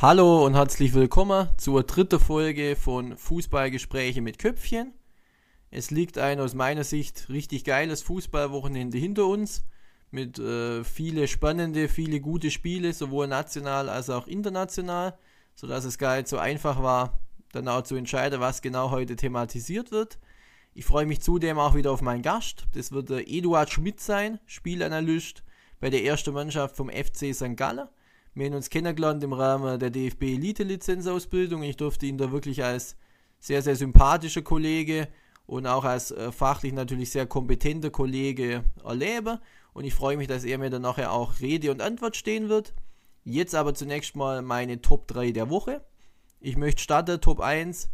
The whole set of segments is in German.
Hallo und herzlich willkommen zur dritten Folge von Fußballgespräche mit Köpfchen. Es liegt ein aus meiner Sicht richtig geiles Fußballwochenende hinter uns mit äh, viele spannende, viele gute Spiele, sowohl national als auch international, sodass es gar nicht so einfach war, dann auch zu entscheiden, was genau heute thematisiert wird. Ich freue mich zudem auch wieder auf meinen Gast. Das wird der Eduard Schmidt sein, Spielanalyst bei der ersten Mannschaft vom FC St. Gallen. Wir haben uns kennengelernt im Rahmen der DFB Elite Lizenzausbildung. Ich durfte ihn da wirklich als sehr, sehr sympathischer Kollege und auch als äh, fachlich natürlich sehr kompetenter Kollege erleben. Und ich freue mich, dass er mir dann nachher auch Rede und Antwort stehen wird. Jetzt aber zunächst mal meine Top 3 der Woche. Ich möchte starten Top 1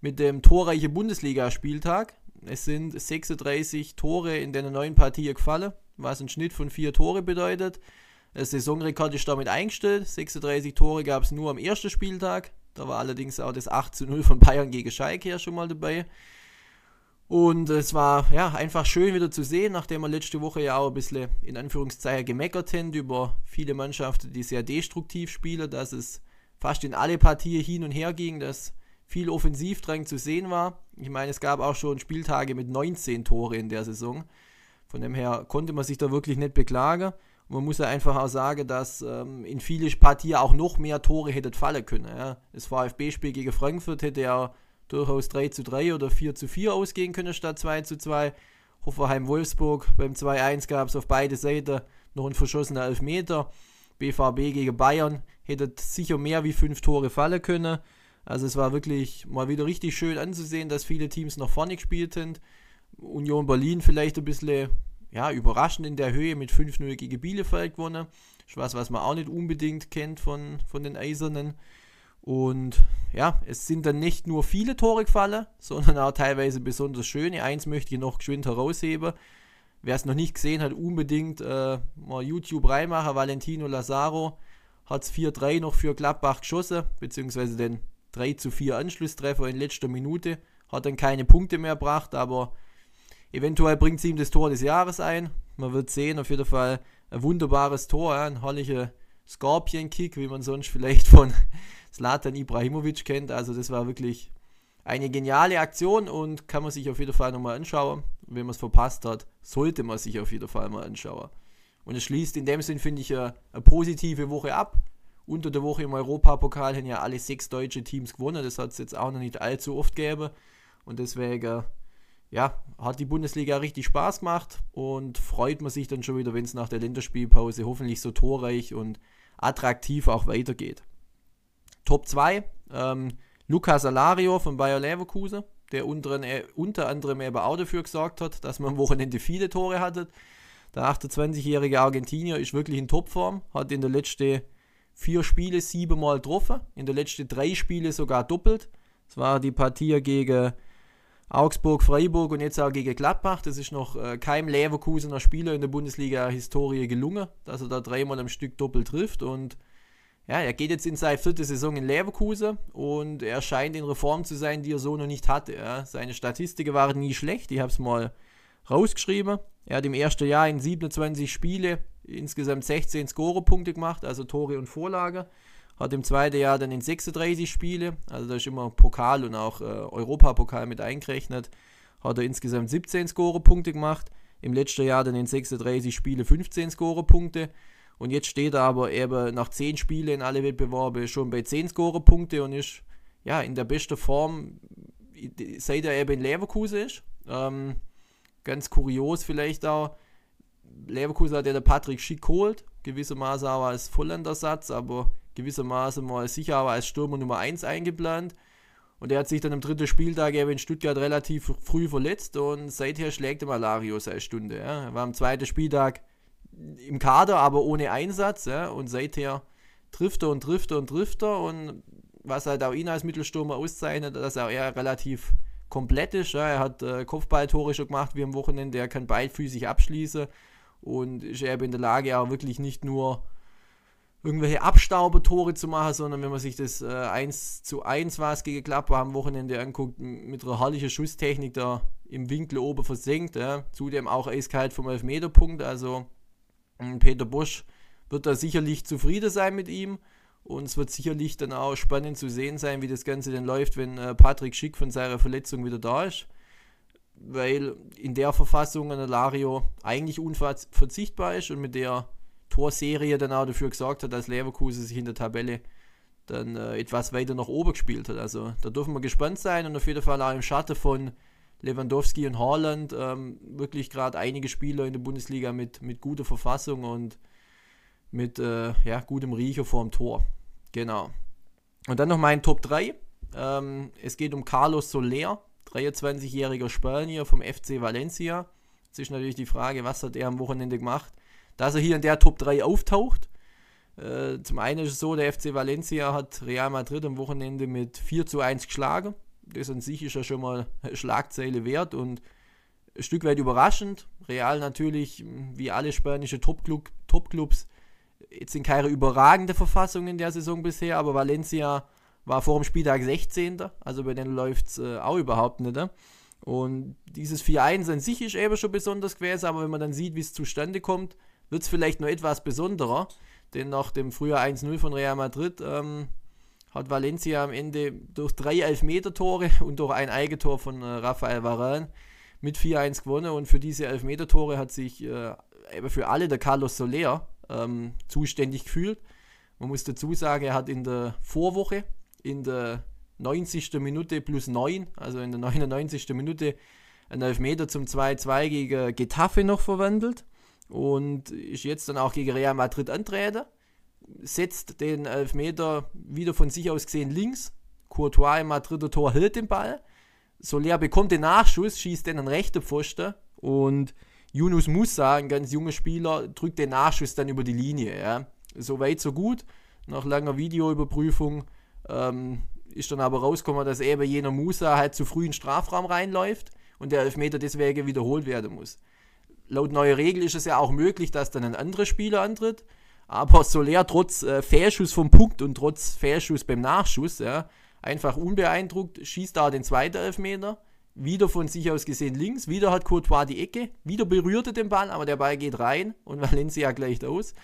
mit dem torreiche Bundesligaspieltag. Es sind 36 Tore in der neuen Partie gefallen, was ein Schnitt von 4 Tore bedeutet. Saisonrekord ist damit eingestellt. 36 Tore gab es nur am ersten Spieltag. Da war allerdings auch das 8 zu 0 von Bayern gegen Schalke ja schon mal dabei. Und es war ja einfach schön wieder zu sehen, nachdem wir letzte Woche ja auch ein bisschen in Anführungszeichen gemeckert haben über viele Mannschaften, die sehr destruktiv spielen, dass es fast in alle Partien hin und her ging, dass viel Offensivdrang zu sehen war. Ich meine, es gab auch schon Spieltage mit 19 Tore in der Saison. Von dem her konnte man sich da wirklich nicht beklagen man muss ja einfach auch sagen, dass ähm, in viele Partien auch noch mehr Tore hätte fallen können. Ja. Das VfB-Spiel gegen Frankfurt hätte ja durchaus 3 zu 3 oder 4 zu 4 ausgehen können statt 2 zu 2. Hoffenheim-Wolfsburg beim 2-1 gab es auf beide Seiten noch einen verschossenen Elfmeter. BVB gegen Bayern hätte sicher mehr wie 5 Tore fallen können. Also es war wirklich mal wieder richtig schön anzusehen, dass viele Teams nach vorne gespielt sind. Union Berlin vielleicht ein bisschen ja, überraschend in der Höhe mit 5-0 gegen Bielefeld gewonnen. Ist was, was man auch nicht unbedingt kennt von, von den Eisernen. Und ja, es sind dann nicht nur viele Tore gefallen, sondern auch teilweise besonders schöne. Eins möchte ich noch geschwind herausheben. Wer es noch nicht gesehen hat, unbedingt äh, mal YouTube reinmachen. Valentino Lazaro hat es 4-3 noch für Gladbach geschossen, beziehungsweise den 3 4 Anschlusstreffer in letzter Minute. Hat dann keine Punkte mehr gebracht, aber Eventuell bringt sie ihm das Tor des Jahres ein. Man wird sehen, auf jeden Fall ein wunderbares Tor, ein herrlicher Scorpion-Kick, wie man sonst vielleicht von Zlatan Ibrahimovic kennt. Also das war wirklich eine geniale Aktion und kann man sich auf jeden Fall nochmal anschauen. Wenn man es verpasst hat, sollte man sich auf jeden Fall mal anschauen. Und es schließt in dem Sinn, finde ich, eine, eine, positive Woche ab. Unter der Woche im Europapokal haben ja alle sechs deutsche Teams gewonnen. Das hat es jetzt auch noch nicht allzu oft gegeben. Und deswegen ja, hat die Bundesliga richtig Spaß gemacht und freut man sich dann schon wieder, wenn es nach der Länderspielpause hoffentlich so torreich und attraktiv auch weitergeht. Top 2, ähm, Lukas Alario von Bayer Leverkusen, der unter, äh, unter anderem eben auch dafür gesorgt hat, dass man am Wochenende viele Tore hatte. Der 28-jährige Argentinier ist wirklich in Topform, hat in der letzten vier Spiele siebenmal getroffen, in der letzten drei Spiele sogar doppelt. Es war die Partie gegen Augsburg, Freiburg und jetzt auch gegen Gladbach. Das ist noch äh, keinem Leverkusener Spieler in der Bundesliga-Historie gelungen, dass er da dreimal am Stück doppelt trifft. Und ja, er geht jetzt in seine vierte Saison in Leverkusen und er scheint in Reform zu sein, die er so noch nicht hatte. Ja. Seine Statistiken waren nie schlecht, ich habe es mal rausgeschrieben. Er hat im ersten Jahr in 27 Spiele insgesamt 16 Scorerpunkte gemacht, also Tore und Vorlage. Hat im zweiten Jahr dann in 36 Spiele, also da ist immer Pokal und auch äh, Europapokal mit eingerechnet, hat er insgesamt 17 Scorerpunkte gemacht. Im letzten Jahr dann in 36 Spiele 15 Scorerpunkte. Und jetzt steht er aber eben nach 10 Spielen in alle Wettbewerbe schon bei 10 Scorerpunkte und ist ja in der besten Form, seit er eben in Leverkusen ist. Ähm, ganz kurios vielleicht auch. Leverkusen hat ja der Patrick Schick geholt, gewissermaßen auch als Vollandersatz, aber gewissermaßen mal sicher aber als Stürmer Nummer 1 eingeplant. Und er hat sich dann am dritten Spieltag eben in Stuttgart relativ früh verletzt und seither schlägt er Malario seine Stunde. Ja. Er war am zweiten Spieltag im Kader, aber ohne Einsatz. Ja. Und seither trifft er und trifft er und trifft er. Und was halt auch ihn als Mittelstürmer auszeichnet, dass er eher relativ komplett ist. Ja. Er hat äh, Kopfballtore schon gemacht wie am Wochenende. Er kann beidfüßig abschließen und ist eben in der Lage, auch wirklich nicht nur irgendwelche Abstaubetore zu machen, sondern wenn man sich das äh, 1 zu 1 was gegen Gladbach am Wochenende anguckt, mit einer herrlichen Schusstechnik da im Winkel oben versenkt. Ja. Zudem auch eiskalt vom Elfmeterpunkt. Also Peter Bosch wird da sicherlich zufrieden sein mit ihm. Und es wird sicherlich dann auch spannend zu sehen sein, wie das Ganze dann läuft, wenn äh, Patrick Schick von seiner Verletzung wieder da ist. Weil in der Verfassung an Lario eigentlich unverzichtbar ist und mit der Torserie dann auch dafür gesorgt hat, dass Leverkusen sich in der Tabelle dann äh, etwas weiter nach oben gespielt hat. Also da dürfen wir gespannt sein und auf jeden Fall auch im Schatten von Lewandowski und Haaland ähm, wirklich gerade einige Spieler in der Bundesliga mit, mit guter Verfassung und mit äh, ja, gutem Riecher vorm Tor. Genau. Und dann noch mein Top 3. Ähm, es geht um Carlos Soler, 23-jähriger Spanier vom FC Valencia. Jetzt ist natürlich die Frage, was hat er am Wochenende gemacht, dass er hier in der Top 3 auftaucht. Äh, zum einen ist es so, der FC Valencia hat Real Madrid am Wochenende mit 4 zu 1 geschlagen. Das an sich ist ja schon mal Schlagzeile wert und ein Stück weit überraschend. Real natürlich, wie alle spanischen Topclub, Topclubs, jetzt in keine überragende Verfassung in der Saison bisher, aber Valencia war vor dem Spieltag 16. Also bei denen läuft es äh, auch überhaupt nicht. Ne? Und dieses 4-1 an sich ist eben schon besonders gewesen, aber wenn man dann sieht, wie es zustande kommt, wird es vielleicht noch etwas besonderer. Denn nach dem Frühjahr 1-0 von Real Madrid ähm, hat Valencia am Ende durch drei Elfmeter-Tore und durch ein Eigentor von äh, Rafael Varane mit 4-1 gewonnen. Und für diese Elfmeter-Tore hat sich äh, für alle der Carlos Soler ähm, zuständig gefühlt. Man muss dazu sagen, er hat in der Vorwoche, in der 90. Minute plus 9, also in der 99. Minute, einen Elfmeter zum 2-2 gegen Getafe noch verwandelt und ist jetzt dann auch gegen Real Madrid antreten. Setzt den Elfmeter wieder von sich aus gesehen links. Courtois im Madrider Tor hält den Ball. Soler bekommt den Nachschuss, schießt den an rechte Pfosten und Yunus Musa, ein ganz junger Spieler, drückt den Nachschuss dann über die Linie. Ja. So weit, so gut. Nach langer Videoüberprüfung ähm, ist dann aber rausgekommen, dass eben jener Musa halt zu früh in den Strafraum reinläuft und der Elfmeter deswegen wiederholt werden muss laut neuer Regel ist es ja auch möglich, dass dann ein anderer Spieler antritt. Aber Soler trotz äh, Fehrschuss vom Punkt und trotz Fehrschuss beim Nachschuss, ja, einfach unbeeindruckt, schießt da den zweiten Elfmeter. Wieder von sich aus gesehen links, wieder hat Courtois die Ecke, wieder berührt er den Ball, aber der Ball geht rein und Valencia gleicht aus.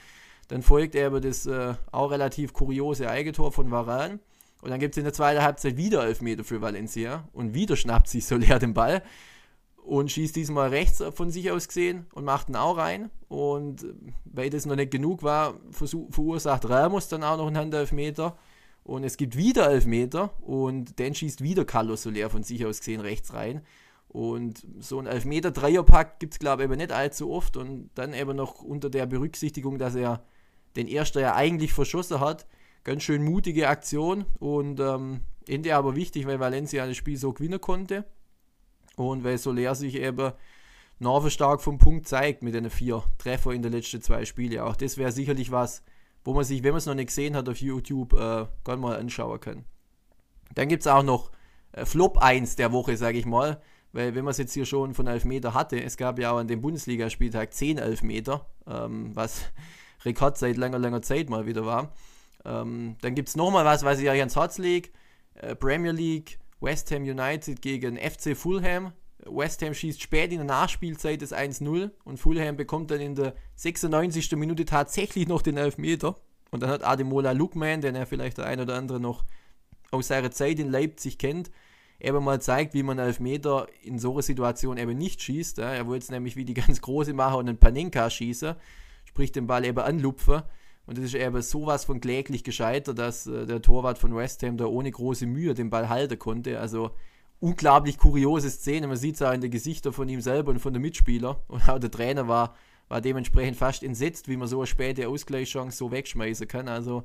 Dann folgt er aber das äh, auch relativ kuriose Eigentor von Varane. Und dann gibt es in der zweiten Halbzeit wieder Elfmeter für Valencia und wieder schnappt sich Soler den Ball und schießt diesmal rechts von sich aus gesehen und macht ihn auch rein. Und weil das noch nicht genug war, verursacht Ramos dann auch noch einen Handelfmeter. Und es gibt wieder Elfmeter und dann schießt wieder Carlos Soler von sich aus gesehen rechts rein. Und so ein Elfmeter-Dreierpack gibt es, glaube ich, eben nicht allzu oft. Und dann eben noch unter der Berücksichtigung, dass er den Erster ja eigentlich verschossen hat. Ganz schön mutige Aktion und ähm, Ende aber wichtig, weil Valencia das Spiel so gewinnen konnte. Und weil Soler sich eben stark vom Punkt zeigt mit den vier Treffer in den letzten zwei Spielen. Auch das wäre sicherlich was, wo man sich, wenn man es noch nicht gesehen hat, auf YouTube äh, gerne mal anschauen kann. Dann gibt es auch noch äh, Flop 1 der Woche, sage ich mal. Weil wenn man es jetzt hier schon von Elfmeter hatte, es gab ja auch an dem Bundesligaspieltag 10 Elfmeter, ähm, was Rekord seit langer, langer Zeit mal wieder war. Ähm, dann gibt es nochmal was, was ich euch ans Herz lege. Äh, Premier League, West Ham United gegen FC Fulham. West Ham schießt spät in der Nachspielzeit das 1-0 und Fulham bekommt dann in der 96. Minute tatsächlich noch den Elfmeter. Und dann hat Ademola Lukman, den er vielleicht der ein oder andere noch aus seiner Zeit in Leipzig kennt, eben mal zeigt, wie man Elfmeter in so einer Situation eben nicht schießt. Er wollte es nämlich wie die ganz Große machen und einen Panenka schießen, sprich den Ball eben anlupfen. Und das ist eben sowas von kläglich gescheitert, dass äh, der Torwart von West Ham da ohne große Mühe den Ball halten konnte. Also unglaublich kuriose Szene. Man sieht es auch in den Gesichtern von ihm selber und von den Mitspielern. Und auch der Trainer war, war dementsprechend fast entsetzt, wie man so eine späte Ausgleichschance so wegschmeißen kann. Also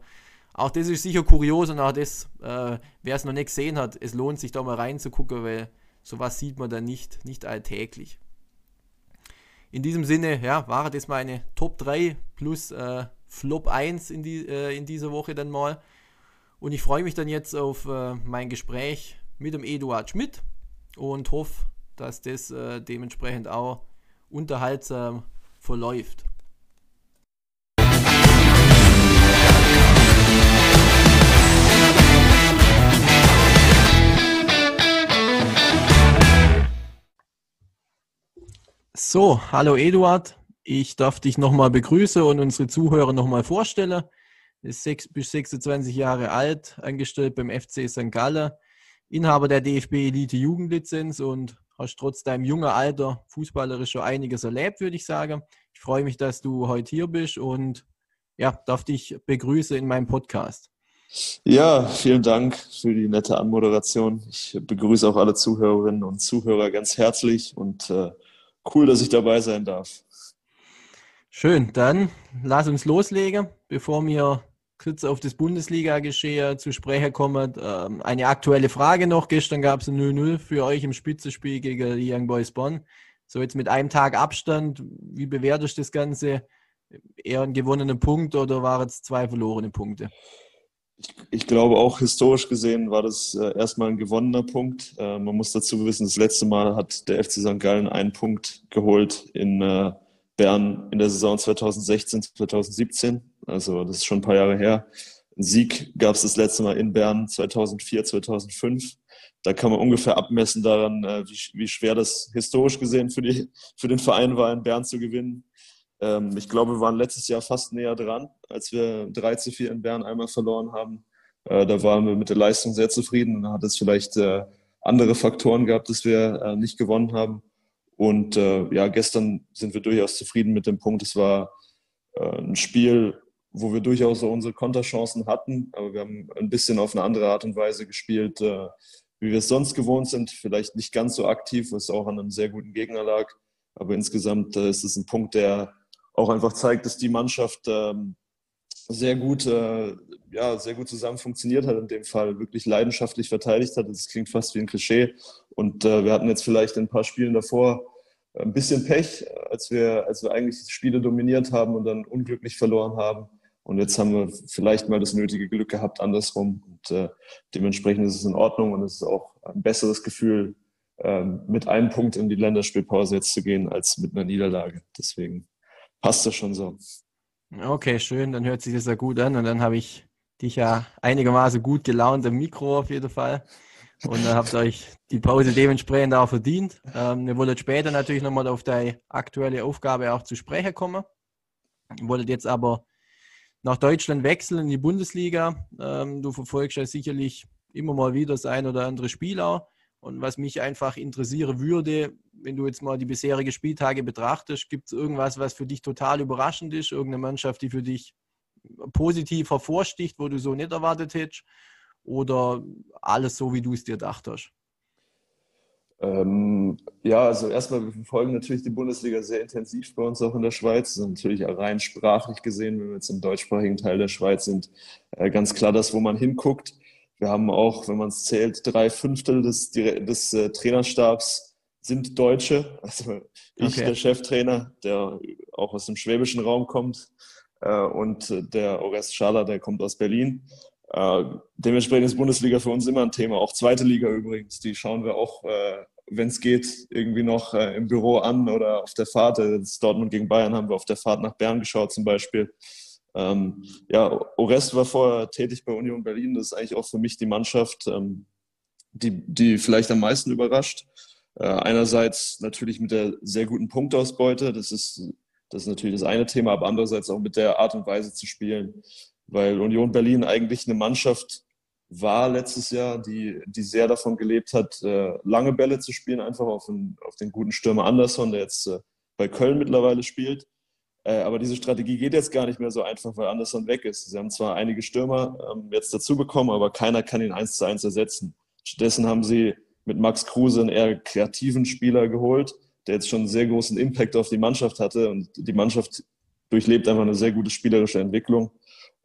auch das ist sicher kurios und auch das, äh, wer es noch nicht gesehen hat, es lohnt sich da mal reinzugucken, weil sowas sieht man dann nicht, nicht alltäglich. In diesem Sinne, ja, war das meine Top 3 plus äh, Flop 1 in, die, äh, in dieser Woche dann mal. Und ich freue mich dann jetzt auf äh, mein Gespräch mit dem Eduard Schmidt und hoffe, dass das äh, dementsprechend auch unterhaltsam verläuft. So, hallo Eduard. Ich darf dich nochmal begrüßen und unsere Zuhörer nochmal vorstellen. ist sechs, bis 26 Jahre alt, angestellt beim FC St. Gallen, Inhaber der DFB Elite Jugendlizenz und hast trotz deinem jungen Alter fußballerisch schon einiges erlebt, würde ich sagen. Ich freue mich, dass du heute hier bist und ja, darf dich begrüßen in meinem Podcast. Ja, vielen Dank für die nette Anmoderation. Ich begrüße auch alle Zuhörerinnen und Zuhörer ganz herzlich und äh, cool, dass ich dabei sein darf. Schön, dann lass uns loslegen, bevor wir kurz auf das Bundesliga-Geschehen zu sprechen kommen. Ähm, eine aktuelle Frage noch. Gestern gab es ein 0-0 für euch im Spitzenspiel gegen die Young Boys Bonn. So jetzt mit einem Tag Abstand, wie bewertest du das Ganze? Eher ein gewonnener Punkt oder waren es zwei verlorene Punkte? Ich, ich, glaube auch historisch gesehen war das äh, erstmal ein gewonnener Punkt. Äh, man muss dazu wissen, das letzte Mal hat der FC St. Gallen einen Punkt geholt in äh, Bern in der Saison 2016, 2017. Also das ist schon ein paar Jahre her. Ein Sieg gab es das letzte Mal in Bern 2004, 2005. Da kann man ungefähr abmessen daran, äh, wie, wie schwer das historisch gesehen für, die, für den Verein war, in Bern zu gewinnen. Ähm, ich glaube, wir waren letztes Jahr fast näher dran, als wir 3 zu 4 in Bern einmal verloren haben. Äh, da waren wir mit der Leistung sehr zufrieden. Da hat es vielleicht äh, andere Faktoren gehabt, dass wir nicht gewonnen haben. Und ja, gestern sind wir durchaus zufrieden mit dem Punkt. Es war ein Spiel, wo wir durchaus so unsere Konterchancen hatten, aber wir haben ein bisschen auf eine andere Art und Weise gespielt, wie wir es sonst gewohnt sind. Vielleicht nicht ganz so aktiv, was auch an einem sehr guten Gegner lag. Aber insgesamt ist es ein Punkt, der auch einfach zeigt, dass die Mannschaft ähm, sehr gut, äh, ja, sehr gut zusammen funktioniert hat in dem Fall, wirklich leidenschaftlich verteidigt hat. Das klingt fast wie ein Klischee. Und äh, wir hatten jetzt vielleicht in ein paar Spielen davor ein bisschen Pech, als wir, als wir eigentlich die Spiele dominiert haben und dann unglücklich verloren haben. Und jetzt haben wir vielleicht mal das nötige Glück gehabt, andersrum. Und äh, dementsprechend ist es in Ordnung und es ist auch ein besseres Gefühl, ähm, mit einem Punkt in die Länderspielpause jetzt zu gehen, als mit einer Niederlage. Deswegen passt das schon so. Okay, schön, dann hört sich das ja gut an und dann habe ich dich ja einigermaßen gut gelaunt im Mikro auf jeden Fall. Und dann habt ihr euch die Pause dementsprechend auch verdient. Ähm, wir wollen später natürlich nochmal auf deine aktuelle Aufgabe auch zu sprechen kommen. Ihr wolltet jetzt aber nach Deutschland wechseln in die Bundesliga. Ähm, du verfolgst ja sicherlich immer mal wieder das ein oder andere Spiel auch. Und was mich einfach interessieren würde, wenn du jetzt mal die bisherigen Spieltage betrachtest, gibt es irgendwas, was für dich total überraschend ist? Irgendeine Mannschaft, die für dich positiv hervorsticht, wo du so nicht erwartet hättest? Oder alles so, wie du es dir gedacht hast? Ähm, ja, also erstmal, wir verfolgen natürlich die Bundesliga sehr intensiv bei uns auch in der Schweiz. Das ist natürlich rein sprachlich gesehen, wenn wir jetzt im deutschsprachigen Teil der Schweiz sind, äh, ganz klar das, wo man hinguckt. Wir haben auch, wenn man es zählt, drei Fünftel des, des äh, Trainerstabs sind Deutsche. Also ich, okay. der Cheftrainer, der auch aus dem schwäbischen Raum kommt, äh, und der Orest Schaler, der kommt aus Berlin. Äh, dementsprechend ist Bundesliga für uns immer ein Thema. Auch zweite Liga übrigens, die schauen wir auch, äh, wenn es geht, irgendwie noch äh, im Büro an oder auf der Fahrt. Das Dortmund gegen Bayern haben wir auf der Fahrt nach Bern geschaut zum Beispiel. Ähm, ja, Orest war vorher tätig bei Union Berlin. Das ist eigentlich auch für mich die Mannschaft, ähm, die, die vielleicht am meisten überrascht. Äh, einerseits natürlich mit der sehr guten Punktausbeute. Das ist, das ist natürlich das eine Thema, aber andererseits auch mit der Art und Weise zu spielen. Weil Union Berlin eigentlich eine Mannschaft war letztes Jahr, die, die sehr davon gelebt hat, äh, lange Bälle zu spielen, einfach auf den, auf den guten Stürmer Anderson, der jetzt äh, bei Köln mittlerweile spielt. Äh, aber diese Strategie geht jetzt gar nicht mehr so einfach, weil Anderson weg ist. Sie haben zwar einige Stürmer ähm, jetzt dazu bekommen, aber keiner kann ihn eins zu eins ersetzen. Stattdessen haben sie mit Max Kruse einen eher kreativen Spieler geholt, der jetzt schon einen sehr großen Impact auf die Mannschaft hatte und die Mannschaft durchlebt einfach eine sehr gute spielerische Entwicklung.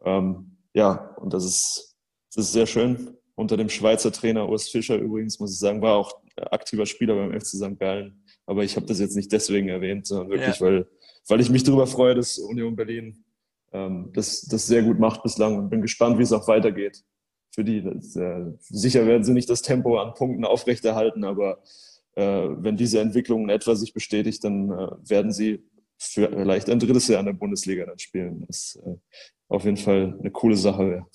Ähm, ja, und das ist, das ist sehr schön. Unter dem Schweizer Trainer Urs Fischer übrigens, muss ich sagen, war auch aktiver Spieler beim FC St. Gallen. Aber ich habe das jetzt nicht deswegen erwähnt, sondern wirklich, ja. weil weil ich mich darüber freue, dass Union Berlin ähm, das, das sehr gut macht bislang und bin gespannt, wie es auch weitergeht. Für die. Das, äh, sicher werden sie nicht das Tempo an Punkten aufrechterhalten, aber äh, wenn diese Entwicklung in etwa sich bestätigt, dann äh, werden sie vielleicht ein drittes Jahr in der Bundesliga dann spielen. Das äh, auf jeden Fall eine coole Sache wäre.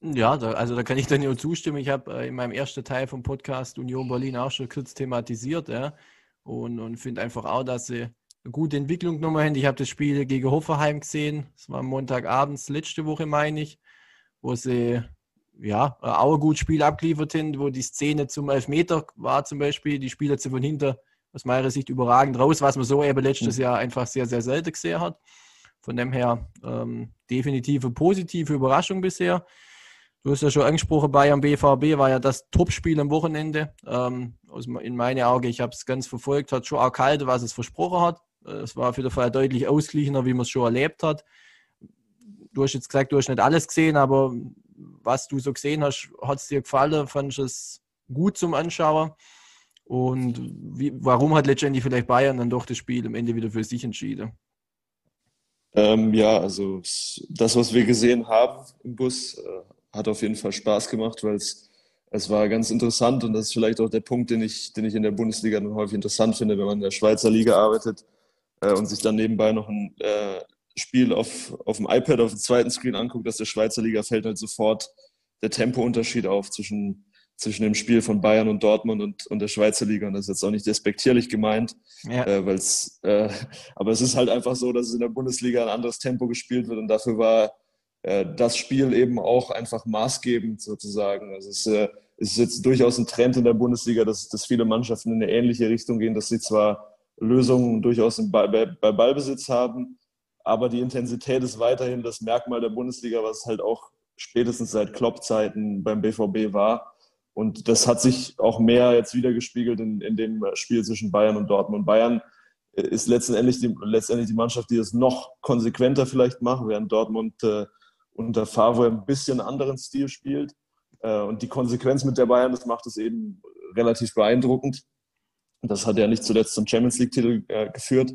Ja, da, also da kann ich dann nur zustimmen. Ich habe äh, in meinem ersten Teil vom Podcast Union Berlin auch schon kurz thematisiert, ja, und, und finde einfach auch, dass sie eine gute Entwicklung genommen haben. Ich habe das Spiel gegen Hoffenheim gesehen. Das war Montagabends letzte Woche, meine ich, wo sie ja auch ein gutes Spiel abgeliefert haben, wo die Szene zum Elfmeter war zum Beispiel. Die Spieler sie von hinter aus meiner Sicht überragend raus, was man so eben letztes mhm. Jahr einfach sehr, sehr selten gesehen hat. Von dem her ähm, definitive positive Überraschung bisher. Du hast ja schon angesprochen, Bayern BVB war ja das Topspiel am Wochenende. Ähm, aus, in meinen Augen, ich habe es ganz verfolgt, hat schon auch kalt, was es versprochen hat. Äh, es war auf jeden Fall deutlich ausgeglichener, wie man es schon erlebt hat. Du hast jetzt gesagt, du hast nicht alles gesehen, aber was du so gesehen hast, hat es dir gefallen? Fand du es gut zum Anschauen? Und wie, warum hat letztendlich vielleicht Bayern dann doch das Spiel am Ende wieder für sich entschieden? Ähm, ja, also das, was wir gesehen haben im Bus, äh, hat auf jeden Fall Spaß gemacht, weil es, war ganz interessant und das ist vielleicht auch der Punkt, den ich, den ich in der Bundesliga dann häufig interessant finde, wenn man in der Schweizer Liga arbeitet äh, und sich dann nebenbei noch ein äh, Spiel auf, auf dem iPad auf dem zweiten Screen anguckt, dass der Schweizer Liga fällt halt sofort der Tempounterschied auf zwischen zwischen dem Spiel von Bayern und Dortmund und, und der Schweizer Liga. Und das ist jetzt auch nicht despektierlich gemeint, ja. äh, weil's, äh, aber es ist halt einfach so, dass es in der Bundesliga ein anderes Tempo gespielt wird und dafür war äh, das Spiel eben auch einfach maßgebend sozusagen. Also es äh, ist jetzt durchaus ein Trend in der Bundesliga, dass, dass viele Mannschaften in eine ähnliche Richtung gehen, dass sie zwar Lösungen durchaus bei, bei, bei Ballbesitz haben, aber die Intensität ist weiterhin das Merkmal der Bundesliga, was halt auch spätestens seit Klopp-Zeiten beim BVB war und das hat sich auch mehr jetzt wieder gespiegelt in, in dem Spiel zwischen Bayern und Dortmund. Bayern ist letztendlich die, letztendlich die Mannschaft, die es noch konsequenter vielleicht macht, während Dortmund äh, unter Favre ein bisschen anderen Stil spielt. Äh, und die Konsequenz mit der Bayern, das macht es eben relativ beeindruckend. Das hat ja nicht zuletzt zum Champions League-Titel äh, geführt.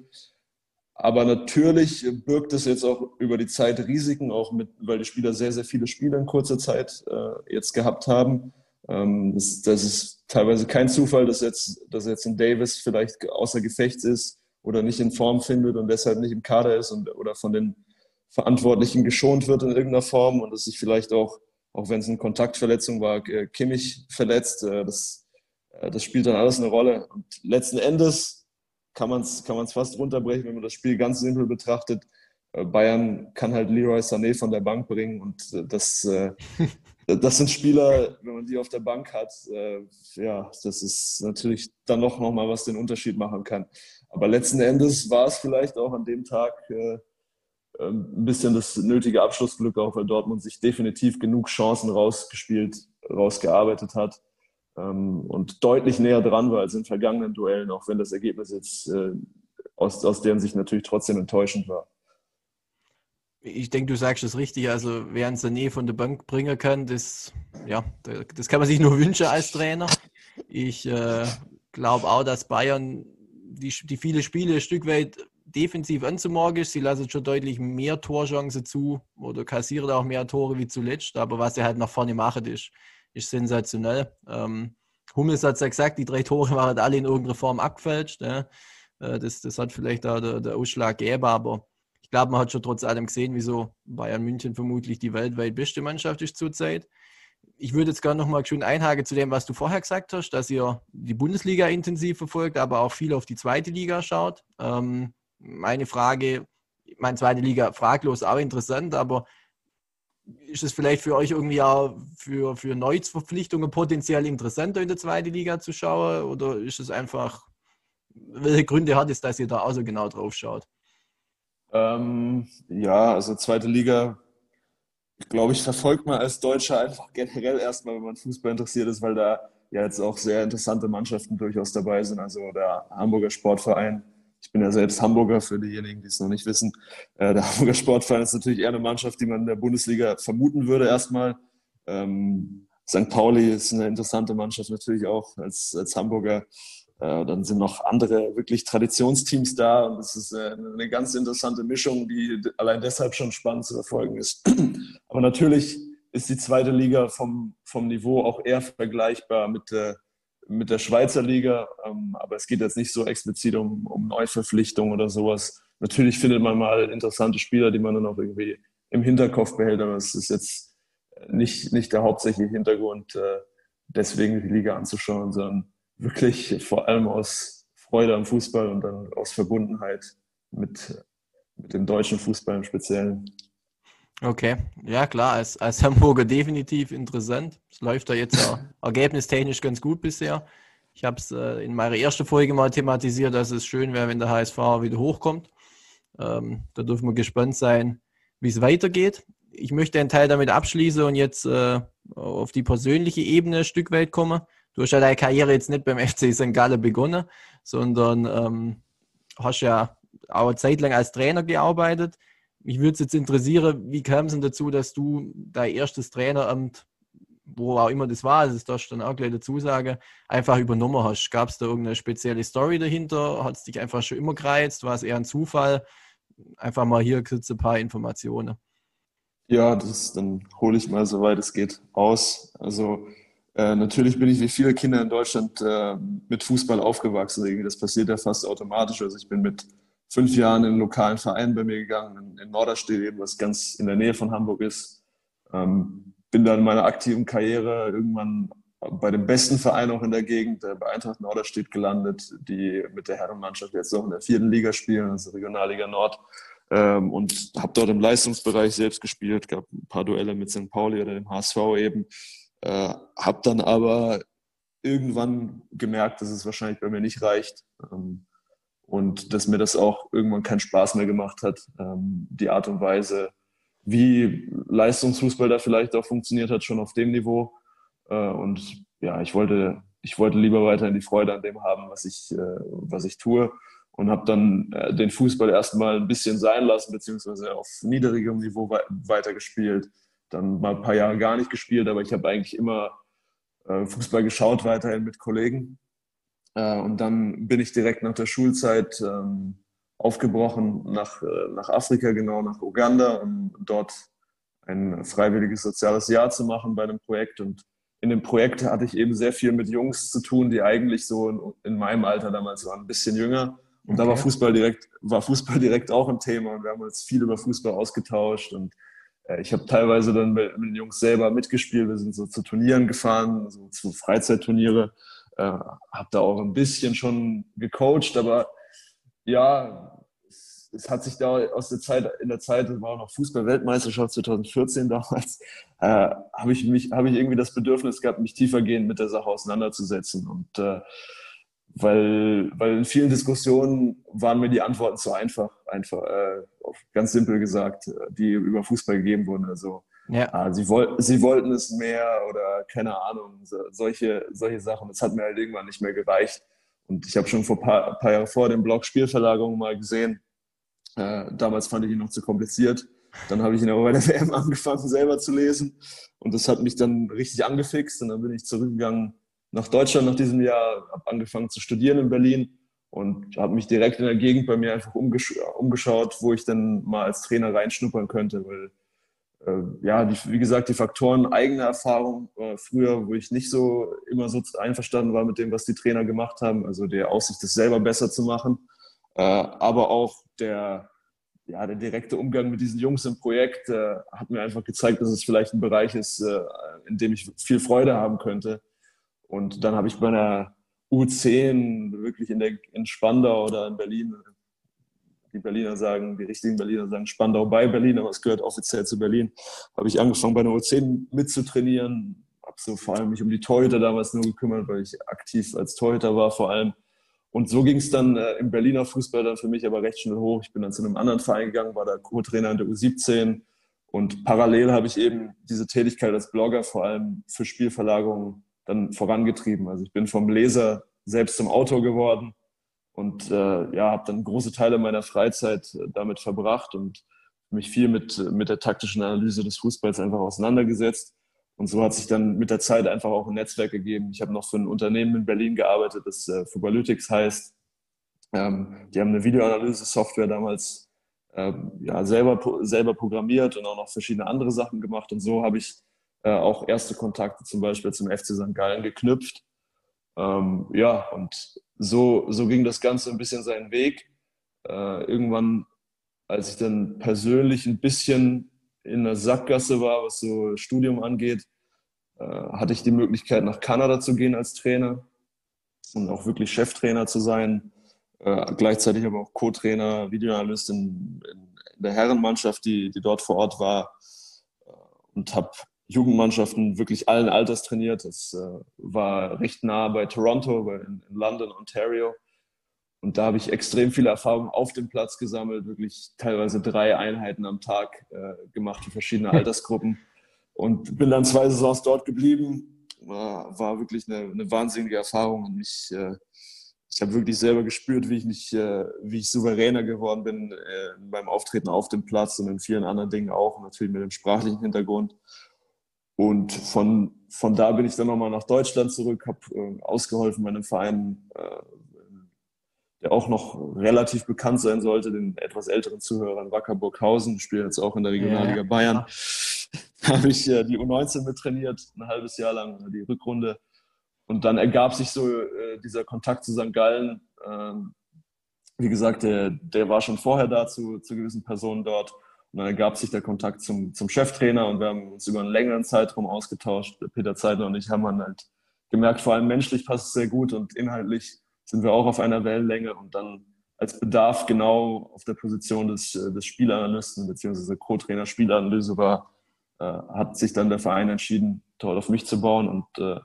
Aber natürlich birgt es jetzt auch über die Zeit Risiken, auch mit, weil die Spieler sehr, sehr viele Spiele in kurzer Zeit äh, jetzt gehabt haben. Ähm, das, das, ist teilweise kein Zufall, dass jetzt, dass jetzt ein Davis vielleicht außer Gefecht ist oder nicht in Form findet und deshalb nicht im Kader ist und, oder von den Verantwortlichen geschont wird in irgendeiner Form und dass sich vielleicht auch, auch wenn es eine Kontaktverletzung war, äh, Kimmich verletzt. Äh, das, äh, das spielt dann alles eine Rolle. Und letzten Endes kann man es kann fast runterbrechen, wenn man das Spiel ganz simpel betrachtet. Bayern kann halt Leroy Sané von der Bank bringen und das, das sind Spieler, wenn man die auf der Bank hat, äh, ja, das ist natürlich dann noch, noch mal, was den Unterschied machen kann. Aber letzten Endes war es vielleicht auch an dem Tag äh, ähm, ein bisschen das nötige Abschlussglück, auch weil Dortmund sich definitiv genug Chancen rausgespielt, rausgearbeitet hat ähm, und deutlich näher dran war als in vergangenen Duellen, auch wenn das Ergebnis jetzt äh, aus, aus deren Sicht natürlich trotzdem enttäuschend war. Ich denke, du sagst es richtig. Also, wer uns Sané von der Bank bringen kann, das, ja, das kann man sich nur wünschen als Trainer. Ich äh, glaube auch, dass Bayern die, die viele Spiele ein Stück weit defensiv anzumorgen ist. Sie lassen schon deutlich mehr Torchancen zu oder kassieren auch mehr Tore wie zuletzt. Aber was sie halt nach vorne machen, ist, ist sensationell. Ähm, Hummels hat es ja gesagt, die drei Tore waren alle in irgendeiner Form abgefälscht. Ja. Äh, das, das hat vielleicht auch der, der Ausschlag gegeben, aber ich glaube, man hat schon trotz allem gesehen, wieso Bayern München vermutlich die weltweit beste Mannschaft ist zurzeit. Ich würde jetzt gerne noch mal schön einhaken zu dem, was du vorher gesagt hast, dass ihr die Bundesliga intensiv verfolgt, aber auch viel auf die zweite Liga schaut. Ähm, meine Frage, meine zweite Liga fraglos auch interessant, aber ist es vielleicht für euch irgendwie auch für, für Neuverpflichtungen potenziell interessanter in der zweiten Liga zu schauen? Oder ist es einfach, welche Gründe hat es, dass ihr da auch so genau drauf schaut? Ähm, ja, also zweite Liga, glaube ich, verfolgt man als Deutscher einfach generell erstmal, wenn man Fußball interessiert ist, weil da ja jetzt auch sehr interessante Mannschaften durchaus dabei sind. Also der Hamburger Sportverein, ich bin ja selbst Hamburger für diejenigen, die es noch nicht wissen. Äh, der Hamburger Sportverein ist natürlich eher eine Mannschaft, die man in der Bundesliga vermuten würde erstmal. Ähm, St. Pauli ist eine interessante Mannschaft natürlich auch als, als Hamburger. Äh, dann sind noch andere wirklich Traditionsteams da und es ist äh, eine ganz interessante Mischung, die allein deshalb schon spannend zu verfolgen ist. Aber natürlich ist die zweite Liga vom, vom Niveau auch eher vergleichbar mit der, mit der Schweizer Liga. Ähm, aber es geht jetzt nicht so explizit um, um Neuverpflichtungen oder sowas. Natürlich findet man mal interessante Spieler, die man dann auch irgendwie im Hinterkopf behält, aber es ist jetzt nicht, nicht der hauptsächliche Hintergrund, äh, deswegen die Liga anzuschauen, sondern wirklich vor allem aus Freude am Fußball und dann aus Verbundenheit mit, mit dem deutschen Fußball im Speziellen. Okay, ja klar, als, als Hamburger definitiv interessant. Es läuft da jetzt ja ergebnistechnisch ganz gut bisher. Ich habe es äh, in meiner ersten Folge mal thematisiert, dass es schön wäre, wenn der HSV wieder hochkommt. Ähm, da dürfen wir gespannt sein, wie es weitergeht. Ich möchte einen Teil damit abschließen und jetzt äh, auf die persönliche Ebene ein Stück weit kommen. Du hast ja deine Karriere jetzt nicht beim FC St. Gallen begonnen, sondern ähm, hast ja auch eine Zeit lang als Trainer gearbeitet. Mich würde es jetzt interessieren, wie kam es denn dazu, dass du dein erstes Traineramt, wo auch immer das war, das darfst du dann auch gleich dazu sagen, einfach übernommen hast? Gab es da irgendeine spezielle Story dahinter? Hat es dich einfach schon immer gereizt? War es eher ein Zufall? Einfach mal hier kurz ein paar Informationen. Ja, das, dann hole ich mal, soweit es geht, aus. Also äh, natürlich bin ich wie viele Kinder in Deutschland äh, mit Fußball aufgewachsen. Das passiert ja fast automatisch. Also ich bin mit fünf Jahren in einen lokalen Verein bei mir gegangen, in, in Norderstedt, was ganz in der Nähe von Hamburg ist. Ähm, bin dann in meiner aktiven Karriere irgendwann bei dem besten Verein auch in der Gegend, äh, bei Eintracht Norderstedt gelandet, die mit der Herrenmannschaft jetzt noch in der vierten Liga spielen, also Regionalliga Nord. Ähm, und habe dort im Leistungsbereich selbst gespielt, gab ein paar Duelle mit St. Pauli oder dem HSV eben. Äh, habe dann aber irgendwann gemerkt, dass es wahrscheinlich bei mir nicht reicht. Ähm, und dass mir das auch irgendwann keinen Spaß mehr gemacht hat. Ähm, die Art und Weise, wie Leistungsfußball da vielleicht auch funktioniert hat, schon auf dem Niveau. Äh, und ja, ich wollte, ich wollte lieber weiterhin die Freude an dem haben, was ich, äh, was ich tue. Und habe dann äh, den Fußball erstmal ein bisschen sein lassen, beziehungsweise auf niedrigem Niveau weitergespielt. Dann mal ein paar Jahre gar nicht gespielt, aber ich habe eigentlich immer Fußball geschaut, weiterhin mit Kollegen. Äh, und dann bin ich direkt nach der Schulzeit ähm, aufgebrochen nach, äh, nach Afrika, genau nach Uganda, um dort ein freiwilliges soziales Jahr zu machen bei einem Projekt. Und in dem Projekt hatte ich eben sehr viel mit Jungs zu tun, die eigentlich so in, in meinem Alter damals waren, ein bisschen jünger. Und okay. da war Fußball direkt, war Fußball direkt auch ein Thema und wir haben uns viel über Fußball ausgetauscht und äh, ich habe teilweise dann mit, den Jungs selber mitgespielt. Wir sind so zu Turnieren gefahren, so zu Freizeitturniere äh, habe da auch ein bisschen schon gecoacht, aber ja, es, es, hat sich da aus der Zeit, in der Zeit, war auch noch Fußball-Weltmeisterschaft 2014 damals, äh, habe ich habe ich irgendwie das Bedürfnis gehabt, mich tiefergehend mit der Sache auseinanderzusetzen und äh, weil, weil in vielen Diskussionen waren mir die Antworten zu einfach, einfach äh, ganz simpel gesagt, äh, die über Fußball gegeben wurden. Also ja. Äh, sie, woll sie wollten es mehr oder keine Ahnung, so, solche, solche Sachen. Das hat mir halt irgendwann nicht mehr gereicht. Und ich habe schon vor ein paar, paar Jahren vor dem Blog Spielverlagerung mal gesehen. Äh, damals fand ich ihn noch zu kompliziert. Dann habe ich ihn aber bei der WM angefangen, selber zu lesen. Und das hat mich dann richtig angefixt. Und dann bin ich zurückgegangen nach Deutschland nach diesem Jahr, habe angefangen zu studieren in Berlin und habe mich direkt in der Gegend bei mir einfach umgesch umgeschaut, wo ich dann mal als Trainer reinschnuppern könnte, weil äh, ja, die, wie gesagt, die Faktoren eigene Erfahrung äh, früher, wo ich nicht so immer so einverstanden war mit dem, was die Trainer gemacht haben, also der Aussicht, das selber besser zu machen, äh, aber auch der, ja, der direkte Umgang mit diesen Jungs im Projekt äh, hat mir einfach gezeigt, dass es vielleicht ein Bereich ist, äh, in dem ich viel Freude haben könnte. Und dann habe ich bei einer U10 wirklich in, der, in Spandau oder in Berlin die Berliner sagen, die richtigen Berliner sagen Spandau bei Berlin, aber es gehört offiziell zu Berlin, habe ich angefangen bei der U10 mitzutrainieren, habe so vor allem mich um die Torhüter damals nur gekümmert, weil ich aktiv als Torhüter war vor allem. Und so ging es dann äh, im Berliner Fußball dann für mich aber recht schnell hoch. Ich bin dann zu einem anderen Verein gegangen, war da Co-Trainer in der U17 und parallel habe ich eben diese Tätigkeit als Blogger vor allem für Spielverlagerungen dann vorangetrieben. Also ich bin vom Leser selbst zum Autor geworden und äh, ja, habe dann große Teile meiner Freizeit äh, damit verbracht und mich viel mit, mit der taktischen Analyse des Fußballs einfach auseinandergesetzt. Und so hat sich dann mit der Zeit einfach auch ein Netzwerk gegeben. Ich habe noch für ein Unternehmen in Berlin gearbeitet, das äh, Fubalytics heißt. Ähm, die haben eine Videoanalyse-Software damals äh, ja, selber, selber programmiert und auch noch verschiedene andere Sachen gemacht. Und so habe ich äh, auch erste Kontakte zum Beispiel zum FC St. Gallen geknüpft. Ähm, ja, und so, so ging das Ganze ein bisschen seinen Weg. Äh, irgendwann, als ich dann persönlich ein bisschen in der Sackgasse war, was so Studium angeht, äh, hatte ich die Möglichkeit, nach Kanada zu gehen als Trainer und auch wirklich Cheftrainer zu sein. äh, gleichzeitig aber auch Co-Trainer, Videoanalyst in, in, der Herrenmannschaft, die, die dort vor Ort war äh, und habe Jugendmannschaften wirklich allen Alters trainiert. Das äh, war recht nah bei Toronto, in, in London, Ontario. Und da habe ich extrem viele Erfahrungen auf dem Platz gesammelt, wirklich teilweise drei Einheiten am Tag äh, gemacht für verschiedene Altersgruppen. Und bin dann zwei Saisons dort geblieben. War, war wirklich eine, eine, wahnsinnige Erfahrung und mich, äh, ich habe wirklich selber gespürt, wie ich, nicht, äh, wie ich souveräner geworden bin äh, beim Auftreten auf dem Platz und in vielen anderen Dingen auch, natürlich mit dem sprachlichen Hintergrund. Und von, von da bin ich dann nochmal nach Deutschland zurück, habe äh, ausgeholfen meinem Verein, äh, der auch noch relativ bekannt sein sollte, den etwas älteren Zuhörern Wacker Burghausen, spielt jetzt auch in der Regionalliga ja. Bayern. Habe ich äh, die U19 mit trainiert, ein halbes Jahr lang, die Rückrunde. Und dann ergab sich so äh, dieser Kontakt zu St. Gallen. Ähm, wie gesagt, der, der war schon vorher da zu, zu gewissen Personen dort. Und dann ergab sich der Kontakt zum, zum Cheftrainer und wir haben uns über einen längeren Zeitraum ausgetauscht. Peter Zeitler und ich haben dann halt gemerkt, vor allem menschlich passt es sehr gut und inhaltlich sind wir auch auf einer Wellenlänge und dann als Bedarf genau auf der Position des, des Spielanalysten bzw. Co-Trainer Spielanalyse war, äh, hat sich dann der Verein entschieden, dort auf mich zu bauen und äh,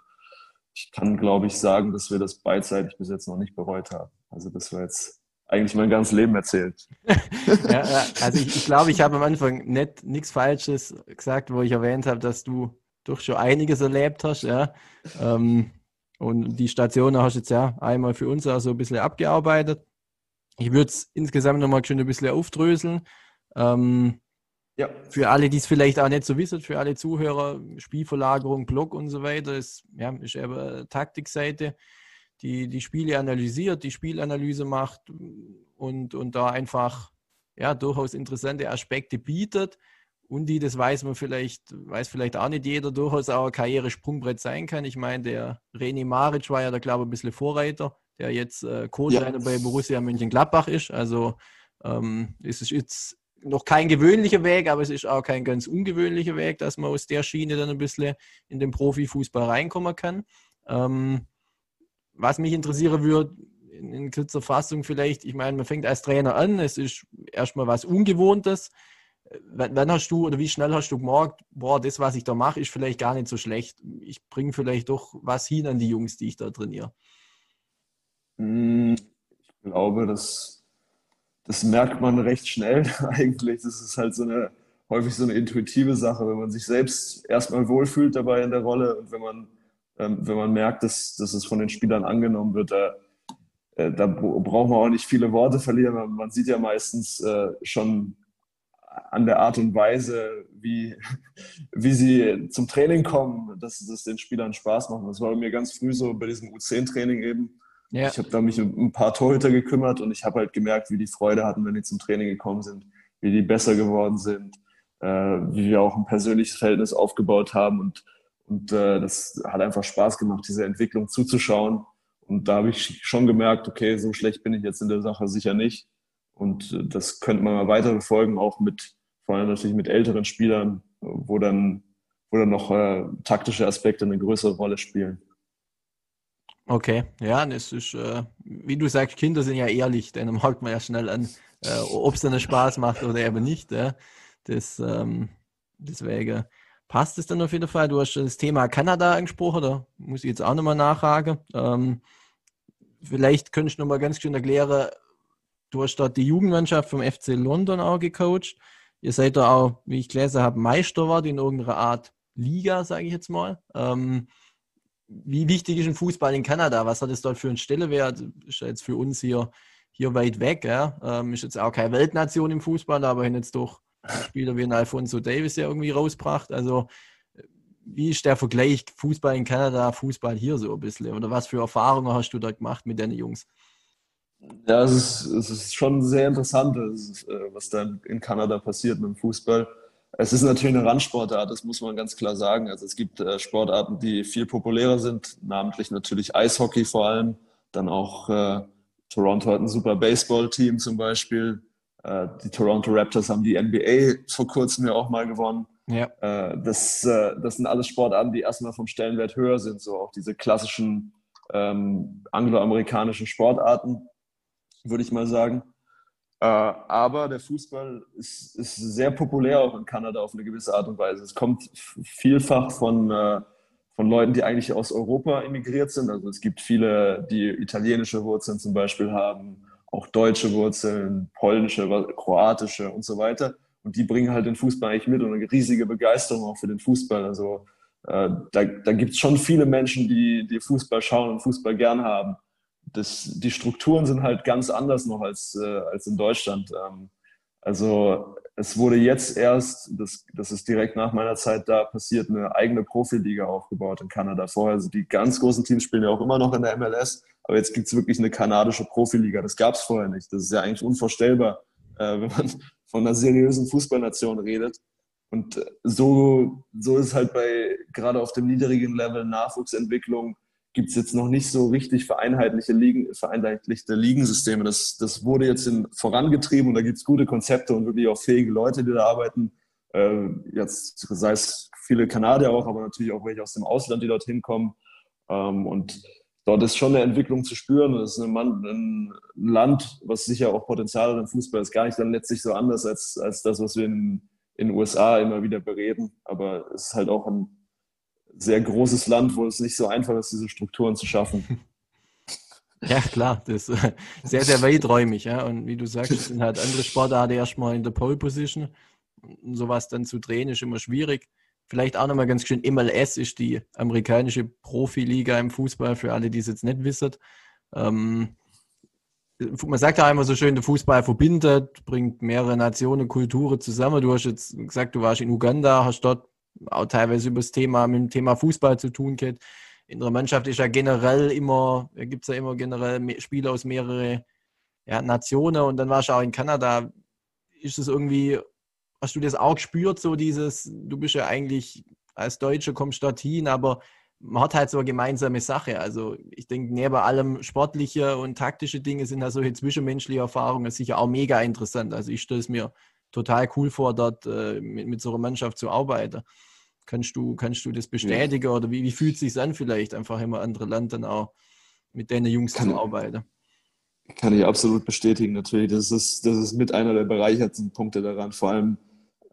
ich kann, glaube ich, sagen, dass wir das beidseitig bis jetzt noch nicht bereut haben. Also das war jetzt eigentlich mein ganzes Leben erzählt. ja, also ich, ich glaube, ich habe am Anfang nicht nichts Falsches gesagt, wo ich erwähnt habe, dass du doch schon einiges erlebt hast, ja. Ähm, und die Station hast du jetzt ja einmal für uns auch so ein bisschen abgearbeitet. Ich würde es insgesamt nochmal schon ein bisschen aufdröseln. Ähm, ja. Für alle, die es vielleicht auch nicht so wissen, für alle Zuhörer, Spielverlagerung, Blog und so weiter, ist, ja, ist eben Taktikseite die die Spiele analysiert, die Spielanalyse macht und, und da einfach ja, durchaus interessante Aspekte bietet und die, das weiß man vielleicht, weiß vielleicht auch nicht jeder, durchaus auch ein Karrieresprungbrett sein kann. Ich meine, der René Maric war ja da, glaube ich, ein bisschen Vorreiter, der jetzt äh, Co-Trainer ja. bei Borussia Mönchengladbach ist. Also ähm, es ist jetzt noch kein gewöhnlicher Weg, aber es ist auch kein ganz ungewöhnlicher Weg, dass man aus der Schiene dann ein bisschen in den Profifußball reinkommen kann. Ähm, was mich interessieren würde, in, in kürzer Fassung vielleicht, ich meine, man fängt als Trainer an, es ist erstmal was Ungewohntes. Wann hast du oder wie schnell hast du gemerkt, boah, das, was ich da mache, ist vielleicht gar nicht so schlecht. Ich bringe vielleicht doch was hin an die Jungs, die ich da trainiere. Hm, ich glaube, das, das merkt man recht schnell eigentlich. Das ist halt so eine häufig so eine intuitive Sache, wenn man sich selbst erstmal wohlfühlt dabei in der Rolle und wenn man wenn man merkt, dass, dass es von den Spielern angenommen wird, da, äh, da braucht man auch nicht viele Worte verlieren. Man sieht ja meistens äh, schon an der Art und Weise, wie, wie sie zum Training kommen, dass es den Spielern Spaß macht. Das war bei mir ganz früh so bei diesem U10-Training eben. Ja. Ich habe da mich um ein paar Torhüter gekümmert und ich habe halt gemerkt, wie die Freude hatten, wenn die zum Training gekommen sind, wie die besser geworden sind, äh, wie wir auch ein persönliches Verhältnis aufgebaut haben und und äh, das hat einfach Spaß gemacht, diese Entwicklung zuzuschauen. Und da habe ich schon gemerkt, okay, so schlecht bin ich jetzt in der Sache sicher nicht. Und äh, das könnte man mal weiter verfolgen, auch mit, vor allem natürlich mit älteren Spielern, wo dann, wo dann noch äh, taktische Aspekte eine größere Rolle spielen. Okay, ja, das ist, äh, wie du sagst, Kinder sind ja ehrlich, dann merkt man ja schnell an, äh, ob es dann Spaß macht oder eben nicht. Ja. Das, ähm, deswegen passt es dann auf jeden Fall. Du hast das Thema Kanada angesprochen, da muss ich jetzt auch nochmal nachhaken. Ähm, vielleicht könntest du nochmal ganz schön erklären, du hast dort die Jugendmannschaft vom FC London auch gecoacht. Ihr seid da auch, wie ich gelesen habe, Meister war in irgendeiner Art Liga, sage ich jetzt mal. Ähm, wie wichtig ist ein Fußball in Kanada? Was hat es dort für einen Stellewert? Ist ja jetzt für uns hier, hier weit weg. Ja? Ähm, ist jetzt auch keine Weltnation im Fußball, aber jetzt doch Spieler wie ein Alfonso Davis ja irgendwie rausbracht. Also wie ist der Vergleich Fußball in Kanada, Fußball hier so ein bisschen? Oder was für Erfahrungen hast du da gemacht mit deinen Jungs? Ja, es ist, es ist schon sehr interessant, ist, äh, was da in Kanada passiert mit dem Fußball. Es ist natürlich eine Randsportart, das muss man ganz klar sagen. Also es gibt äh, Sportarten, die viel populärer sind, namentlich natürlich Eishockey vor allem. Dann auch äh, Toronto hat ein super Baseball-Team zum Beispiel. Äh, die Toronto Raptors haben die NBA vor kurzem ja auch mal gewonnen. Ja. Äh, das, äh, das sind alles Sportarten, die erstmal vom Stellenwert höher sind, so auch diese klassischen ähm, angloamerikanischen Sportarten. würde ich mal sagen. Aber der Fußball ist, ist, sehr populär auch in Kanada auf eine gewisse Art und Weise. Es kommt vielfach von, von Leuten, die eigentlich aus Europa emigriert sind. Also es gibt viele, die italienische Wurzeln zum Beispiel haben, auch deutsche Wurzeln, polnische, kroatische und so weiter. Und die bringen halt den Fußball eigentlich mit und eine riesige Begeisterung auch für den Fußball. Also äh, da, da gibt es schon viele Menschen, die, die Fußball schauen und Fußball gern haben das, die Strukturen sind halt ganz anders noch als, äh, als in Deutschland. Ähm, also es wurde jetzt erst, das, das ist direkt nach meiner Zeit da passiert, eine eigene Profiliga aufgebaut in Kanada. Vorher, also die ganz großen Teams spielen ja auch immer noch in der MLS, aber jetzt gibt es wirklich eine kanadische Profiliga. Das gab es vorher nicht. Das ist ja eigentlich unvorstellbar, äh, wenn man von einer seriösen Fußballnation redet. Und so, so ist halt bei gerade auf dem niedrigen Level Nachwuchsentwicklung gibt es jetzt noch nicht so richtig vereinheitlichte, Ligen, vereinheitlichte Ligensysteme. Das, das wurde jetzt in, vorangetrieben und da gibt es gute Konzepte und wirklich auch fähige Leute, die da arbeiten. Äh, jetzt sei es viele Kanadier auch, aber natürlich auch welche aus dem Ausland, die dorthin kommen. Ähm, und dort ist schon eine Entwicklung zu spüren. Das ist ein, Mann, ein Land, was sicher auch Potenzial hat im Fußball ist, gar nicht dann letztlich so anders als, als das, was wir in, in den USA immer wieder bereden. Aber es ist halt auch ein sehr großes Land, wo es nicht so einfach ist, diese Strukturen zu schaffen. Ja, klar, das ist äh, sehr, sehr weiträumig. Ja? Und wie du sagst, sind halt andere Sportarten erstmal in der Pole Position. Und sowas dann zu drehen ist immer schwierig. Vielleicht auch nochmal ganz schön, MLS ist die amerikanische Profiliga im Fußball, für alle, die es jetzt nicht wissen. Ähm, man sagt ja immer so schön, der Fußball verbindet, bringt mehrere Nationen, Kulturen zusammen. Du hast jetzt gesagt, du warst in Uganda, hast dort auch teilweise über das Thema, mit dem Thema Fußball zu tun hat. In der Mannschaft ist ja generell immer, gibt es ja immer generell Spieler aus mehreren ja, Nationen und dann warst du auch in Kanada. Ist es irgendwie, hast du das auch gespürt, so dieses, du bist ja eigentlich als Deutscher kommst dorthin, aber man hat halt so eine gemeinsame Sache. Also ich denke, neben allem sportliche und taktische Dinge sind da solche zwischenmenschliche Erfahrungen sicher auch mega interessant. Also ich stelle es mir total cool vor, dort äh, mit, mit so einer Mannschaft zu arbeiten. Kannst du, kannst du das bestätigen ja. oder wie, wie fühlt es sich an, vielleicht einfach immer andere Land dann auch mit deinen Jungs kann, zu arbeiten? Kann ich absolut bestätigen, natürlich. Das ist, das ist mit einer der bereichertsten Punkte daran, vor allem,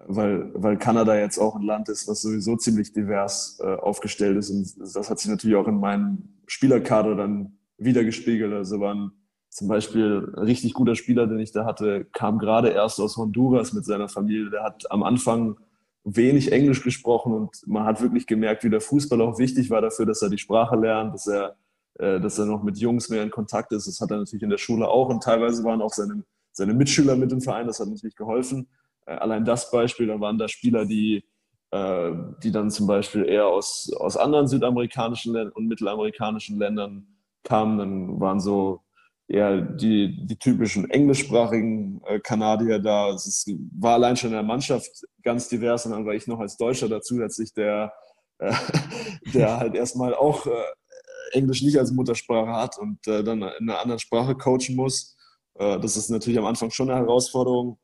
weil, weil Kanada jetzt auch ein Land ist, was sowieso ziemlich divers äh, aufgestellt ist. Und das hat sich natürlich auch in meinem Spielerkader dann wiedergespiegelt. Also waren zum Beispiel ein richtig guter Spieler, den ich da hatte, kam gerade erst aus Honduras mit seiner Familie. Der hat am Anfang wenig Englisch gesprochen und man hat wirklich gemerkt, wie der Fußball auch wichtig war dafür, dass er die Sprache lernt, dass er, äh, dass er noch mit Jungs mehr in Kontakt ist. Das hat er natürlich in der Schule auch und teilweise waren auch seine, seine Mitschüler mit im Verein. Das hat natürlich geholfen. Äh, allein das Beispiel, dann waren da Spieler, die, äh, die dann zum Beispiel eher aus, aus anderen südamerikanischen und mittelamerikanischen Ländern kamen. Dann waren so eher die, die typischen englischsprachigen äh, Kanadier da. Es war allein schon in der Mannschaft ganz divers und dann war ich noch als Deutscher dazu, zusätzlich der, äh, der halt erstmal auch äh, Englisch nicht als Muttersprache hat und dann in einer anderen Sprache coachen muss. Das ist natürlich am Anfang schon eine Herausforderung.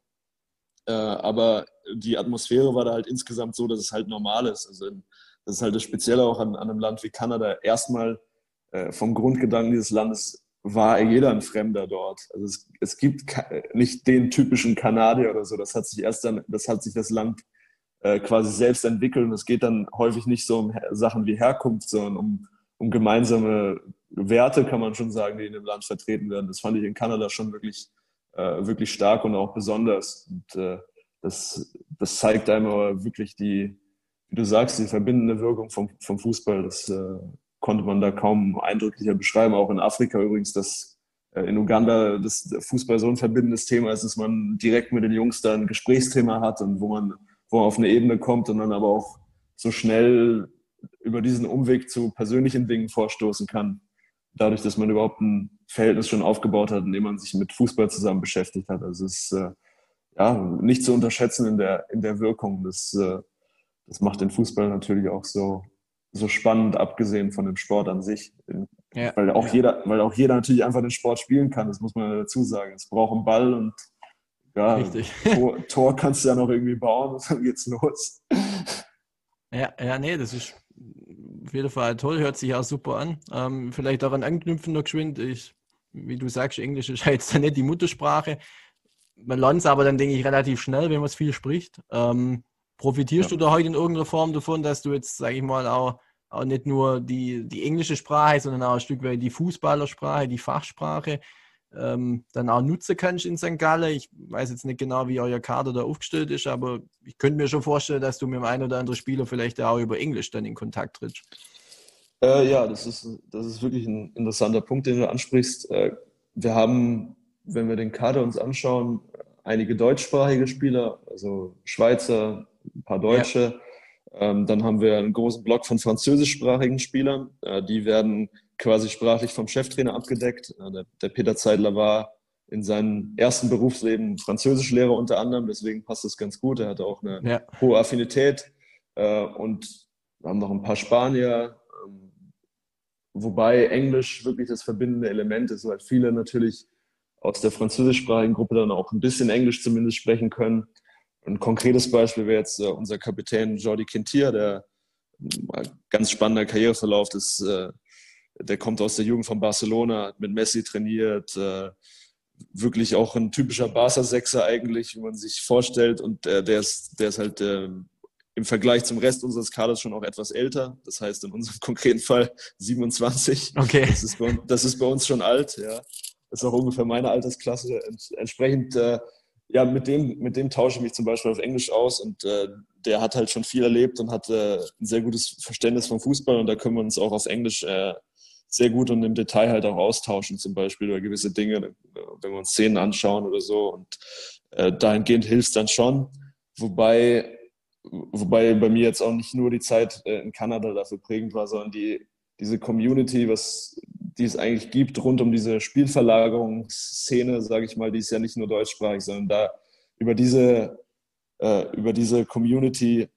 Aber die Atmosphäre war da halt insgesamt so, dass es halt normal ist. Also das ist halt das Spezielle auch an, an einem Land wie Kanada. Erstmal vom Grundgedanken dieses Landes war jeder ein Fremder dort. Also es, es gibt nicht den typischen Kanadier oder so. Das hat sich erst dann, das hat sich das Land äh, quasi selbst entwickelt und es geht dann häufig nicht so um Sachen wie Herkunft, sondern um, um gemeinsame Werte, kann man schon sagen, die in dem Land vertreten werden. Das fand ich in Kanada schon wirklich, äh, wirklich stark und auch besonders. Und äh, das, das zeigt einem aber wirklich die, wie du sagst, die verbindende Wirkung vom, vom Fußball. Das konnte man da kaum eindrücklicher beschreiben. Auch in Afrika übrigens, dass äh, in Uganda das Fußball so ein verbindendes Thema ist, dass man direkt mit den Jungs da ein Gesprächsthema hat und wo man, wo man auf eine Ebene kommt und dann aber auch so schnell über diesen Umweg zu persönlichen Dingen vorstoßen kann. Dadurch, dass man überhaupt ein Verhältnis schon aufgebaut hat, in dem man sich mit Fußball zusammen beschäftigt hat. Also es ist äh, ja, nicht zu unterschätzen in der, in der Wirkung. Das, äh, das macht den Fußball natürlich auch so, so spannend, abgesehen von dem Sport an sich. Ja, weil, auch ja. jeder, weil auch jeder natürlich einfach den Sport spielen kann, das muss man dazu sagen. Es braucht einen Ball und ja, Tor, Tor, kannst du ja noch irgendwie bauen und dann geht's los. Ja, ja, nee, das ist auf jeden Fall toll, hört sich auch super an. Ähm, vielleicht daran anknüpfen noch geschwind. Ich Wie du sagst, Englisch ist jetzt nicht die Muttersprache. Man lernt es aber dann, denke ich, relativ schnell, wenn man es viel spricht. Ähm, profitierst ja. du da heute in irgendeiner Form davon, dass du jetzt, sage ich mal, auch, auch nicht nur die, die englische Sprache, sondern auch ein Stück weit die Fußballersprache, die Fachsprache ähm, dann auch nutzen kannst in St. Gallen. Ich weiß jetzt nicht genau, wie euer Kader da aufgestellt ist, aber ich könnte mir schon vorstellen, dass du mit dem einen oder anderen Spieler vielleicht auch über Englisch dann in Kontakt trittst. Äh, ja, das ist, das ist wirklich ein interessanter Punkt, den du ansprichst. Äh, wir haben, wenn wir den Kader uns anschauen, einige deutschsprachige Spieler, also Schweizer, ein paar Deutsche. Ja. Ähm, dann haben wir einen großen Block von französischsprachigen Spielern. Äh, die werden quasi sprachlich vom Cheftrainer abgedeckt. Äh, der, der, Peter Zeidler war in seinem ersten Berufsleben Französischlehrer unter anderem, deswegen passt das ganz gut. Er hatte auch eine ja. hohe Affinität. Äh, und wir haben noch ein paar Spanier, ähm, wobei Englisch wirklich das verbindende Element ist, weil viele natürlich aus der französischsprachigen Gruppe dann auch ein bisschen Englisch zumindest sprechen können. Ein konkretes Beispiel wäre jetzt äh, unser Kapitän Jordi Quintier, der ganz spannender Karriereverlauf des der kommt aus der Jugend von Barcelona, hat mit Messi trainiert, äh, wirklich auch ein typischer Barca-Sechser eigentlich, wie man sich vorstellt. Und äh, der, ist, der ist halt äh, im Vergleich zum Rest unseres Kaders schon auch etwas älter. Das heißt in unserem konkreten Fall 27. Okay. Das ist bei, das ist bei uns schon alt, ja. Das ist auch ungefähr meine Altersklasse. Entsprechend, äh, ja, mit dem, mit dem tausche ich mich zum Beispiel auf Englisch aus und äh, der hat halt schon viel erlebt und hat äh, ein sehr gutes Verständnis vom Fußball und da können wir uns auch auf Englisch äh, sehr gut und im Detail halt auch austauschen, zum Beispiel über gewisse Dinge, wenn wir uns Szenen anschauen oder so. Und äh, dahingehend hilft es dann schon. Wobei, wobei bei mir jetzt auch nicht nur die Zeit äh, in Kanada dafür prägend war, sondern die, diese Community, was die es eigentlich gibt rund um diese Spielverlagerungsszene, sage ich mal, die ist ja nicht nur deutschsprachig, sondern da über diese, äh, über diese Community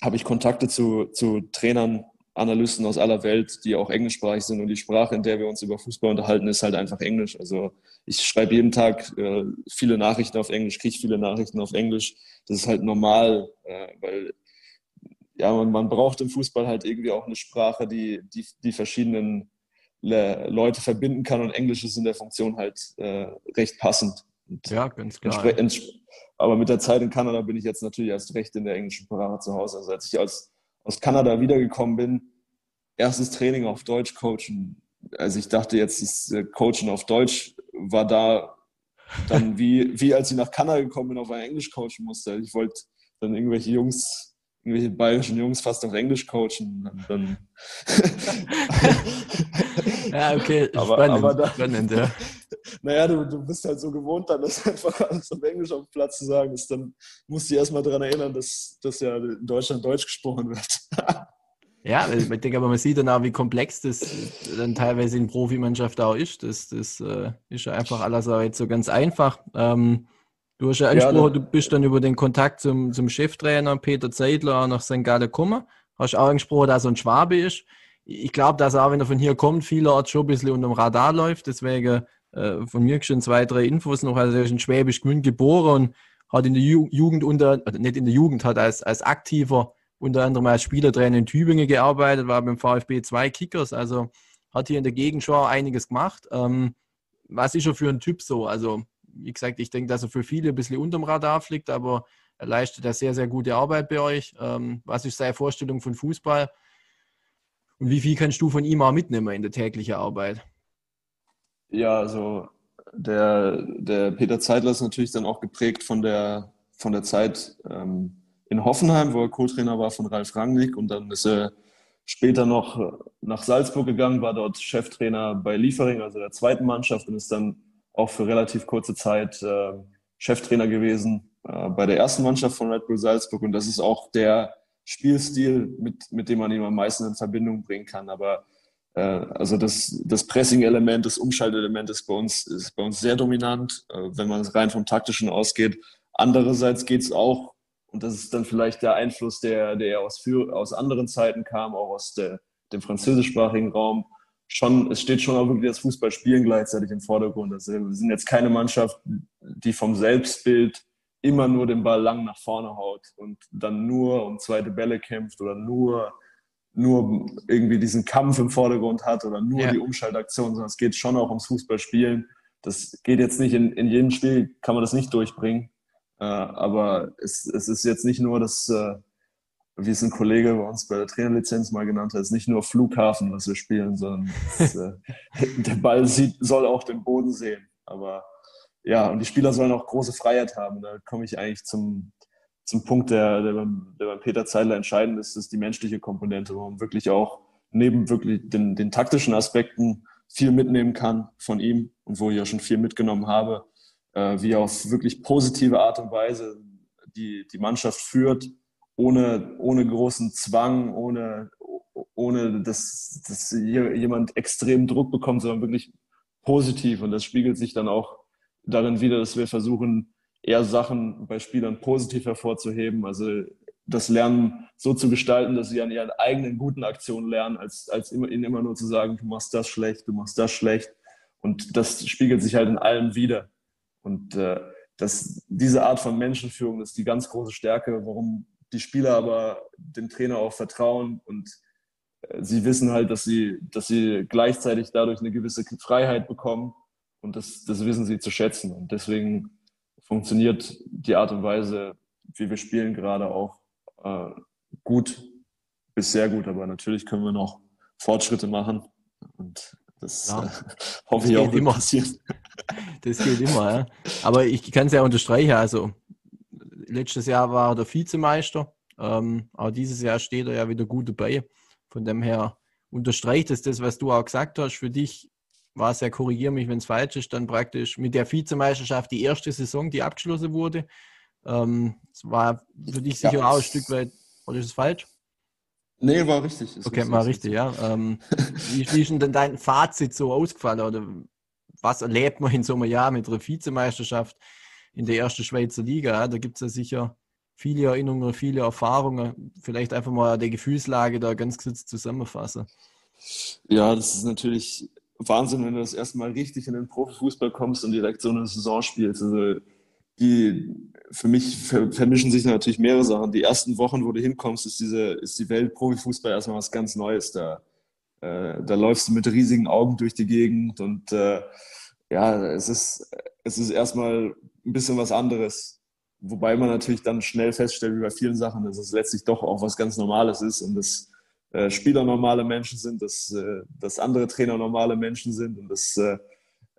habe ich Kontakte zu, zu Trainern Analysten aus aller Welt, die auch englischsprachig sind und die Sprache, in der wir uns über Fußball unterhalten, ist halt einfach Englisch. Also ich schreibe jeden Tag äh, viele Nachrichten auf Englisch, kriege viele Nachrichten auf Englisch. Das ist halt normal, äh, weil ja, man, man, braucht im Fußball halt irgendwie auch eine Sprache, die die, die verschiedenen Leute verbinden kann und Englisch ist in der Funktion halt äh, recht passend. Und ja, ganz klar. Aber mit der Zeit in Kanada bin ich jetzt natürlich erst recht in der englischen Sprache zu Hause. Also als ich als aus Kanada wiedergekommen bin, erstes Training auf Deutsch coachen. Also ich dachte jetzt, das äh, Coachen auf Deutsch war da dann wie, wie als ich nach Kanada gekommen bin, auf ein Englisch coachen musste. Ich wollte dann irgendwelche Jungs, irgendwelche bayerischen Jungs fast auf Englisch coachen. Und dann ja, okay, aber, spannend, aber da, spannend, ja. Naja, du, du bist halt so gewohnt, dann das einfach alles auf Englisch auf dem Platz zu sagen. Ist, dann musst du dich erstmal daran erinnern, dass, dass ja in Deutschland Deutsch gesprochen wird. Ja, ich denke aber, man sieht dann auch, wie komplex das dann teilweise in Profimannschaft auch ist. Das, das äh, ist ja einfach alles auch jetzt so ganz einfach. Ähm, du hast ja angesprochen, ja, du bist dann über den Kontakt zum, zum Cheftrainer Peter Zeidler nach St. Gallen gekommen. Hast auch angesprochen, dass er ein Schwabe ist. Ich glaube, dass er auch, wenn er von hier kommt, vielerorts schon ein bisschen unter dem Radar läuft. Deswegen äh, von mir schon zwei, drei Infos noch. Also er ist in Schwäbisch Gmünd geboren und hat in der Jugend unter, also nicht in der Jugend, hat als, als aktiver unter anderem als Spielertrainer in Tübingen gearbeitet, war beim VfB 2 Kickers, also hat hier in der Gegend schon einiges gemacht. Ähm, was ist er für ein Typ so? Also, wie gesagt, ich denke, dass er für viele ein bisschen unterm Radar fliegt, aber er leistet da sehr, sehr gute Arbeit bei euch. Ähm, was ist seine Vorstellung von Fußball? Und wie viel kannst du von ihm auch mitnehmen in der täglichen Arbeit? Ja, also der, der Peter Zeidler ist natürlich dann auch geprägt von der, von der Zeit ähm, in Hoffenheim, wo er Co-Trainer war von Ralf Rangnick und dann ist er später noch nach Salzburg gegangen, war dort Cheftrainer bei Liefering, also der zweiten Mannschaft und ist dann auch für relativ kurze Zeit äh, Cheftrainer gewesen äh, bei der ersten Mannschaft von Red Bull Salzburg und das ist auch der Spielstil, mit, mit dem man ihn am meisten in Verbindung bringen kann. Aber äh, also das, das Pressing-Element, das Umschaltelement ist bei uns, ist bei uns sehr dominant, äh, wenn man rein vom Taktischen ausgeht. Andererseits geht es auch und das ist dann vielleicht der Einfluss, der, der aus, aus anderen Zeiten kam, auch aus der, dem französischsprachigen Raum. Schon, es steht schon auch wirklich das Fußballspielen gleichzeitig im Vordergrund. Also wir sind jetzt keine Mannschaft, die vom Selbstbild immer nur den Ball lang nach vorne haut und dann nur um zweite Bälle kämpft oder nur nur irgendwie diesen Kampf im Vordergrund hat oder nur ja. die Umschaltaktion, sondern es geht schon auch ums Fußballspielen. Das geht jetzt nicht in, in jedem Spiel, kann man das nicht durchbringen. Äh, aber es, es ist jetzt nicht nur das, äh, wie es ein Kollege bei uns bei der Trainerlizenz mal genannt hat, ist nicht nur Flughafen, was wir spielen, sondern es, äh, der Ball sieht, soll auch den Boden sehen. Aber ja, und die Spieler sollen auch große Freiheit haben. Da komme ich eigentlich zum, zum Punkt, der, der, beim, der beim Peter Zeidler entscheidend ist, ist die menschliche Komponente, wo man wirklich auch neben wirklich den, den taktischen Aspekten viel mitnehmen kann von ihm und wo ich auch schon viel mitgenommen habe, äh, wie er auf wirklich positive Art und Weise die, die Mannschaft führt, ohne, ohne großen Zwang, ohne, ohne dass, dass jemand extrem Druck bekommt, sondern wirklich positiv. Und das spiegelt sich dann auch darin wieder, dass wir versuchen, eher Sachen bei Spielern positiv hervorzuheben. Also das Lernen so zu gestalten, dass sie an ihren eigenen guten Aktionen lernen, als, als immer, ihnen immer nur zu sagen, du machst das schlecht, du machst das schlecht. Und das spiegelt sich halt in allem wieder. Und äh, das, diese Art von Menschenführung ist die ganz große Stärke, warum die Spieler aber dem Trainer auch vertrauen und äh, sie wissen halt, dass sie, dass sie gleichzeitig dadurch eine gewisse Freiheit bekommen und das, das wissen sie zu schätzen. Und deswegen funktioniert die Art und Weise, wie wir spielen, gerade auch äh, gut bis sehr gut. Aber natürlich können wir noch Fortschritte machen. Und das ja. äh, hoffe das ich auch immer. Das geht immer, ja. Aber ich kann es ja unterstreichen. Also, letztes Jahr war er der Vizemeister. Ähm, aber dieses Jahr steht er ja wieder gut dabei. Von dem her unterstreicht es das, was du auch gesagt hast. Für dich war es ja, korrigiere mich, wenn es falsch ist, dann praktisch mit der Vizemeisterschaft die erste Saison, die abgeschlossen wurde. Ähm, es war für dich sicher ja. auch ein Stück weit, oder ist es falsch? Nee, war richtig. Ist okay, war richtig, ja. Ähm, wie, wie ist denn dein Fazit so ausgefallen? Oder was erlebt man in so einem Jahr mit einer Vizemeisterschaft in der ersten Schweizer Liga? Da gibt es ja sicher viele Erinnerungen, viele Erfahrungen. Vielleicht einfach mal die Gefühlslage da ganz kurz zusammenfassen. Ja, das ist natürlich Wahnsinn, wenn du das erste Mal richtig in den Profifußball kommst und direkt so eine Saison spielst. Also die, für mich vermischen sich natürlich mehrere Sachen. Die ersten Wochen, wo du hinkommst, ist, diese, ist die Welt Profifußball erstmal was ganz Neues. Da, äh, da läufst du mit riesigen Augen durch die Gegend und äh, ja, es ist, es ist erstmal ein bisschen was anderes. Wobei man natürlich dann schnell feststellt, wie bei vielen Sachen, dass es letztlich doch auch was ganz Normales ist und das äh, Spieler normale Menschen sind, dass, äh, dass andere Trainer normale Menschen sind und dass, äh,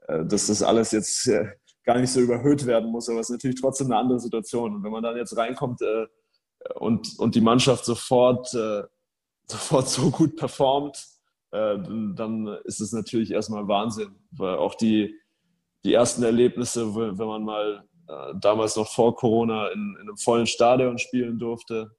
äh dass das alles jetzt äh, gar nicht so überhöht werden muss. Aber es ist natürlich trotzdem eine andere Situation. Und wenn man dann jetzt reinkommt äh, und, und die Mannschaft sofort, sofort so gut performt, dann ist es natürlich erstmal Wahnsinn. Weil auch die, die ersten Erlebnisse, wenn man mal damals noch vor Corona in, in einem vollen Stadion spielen durfte,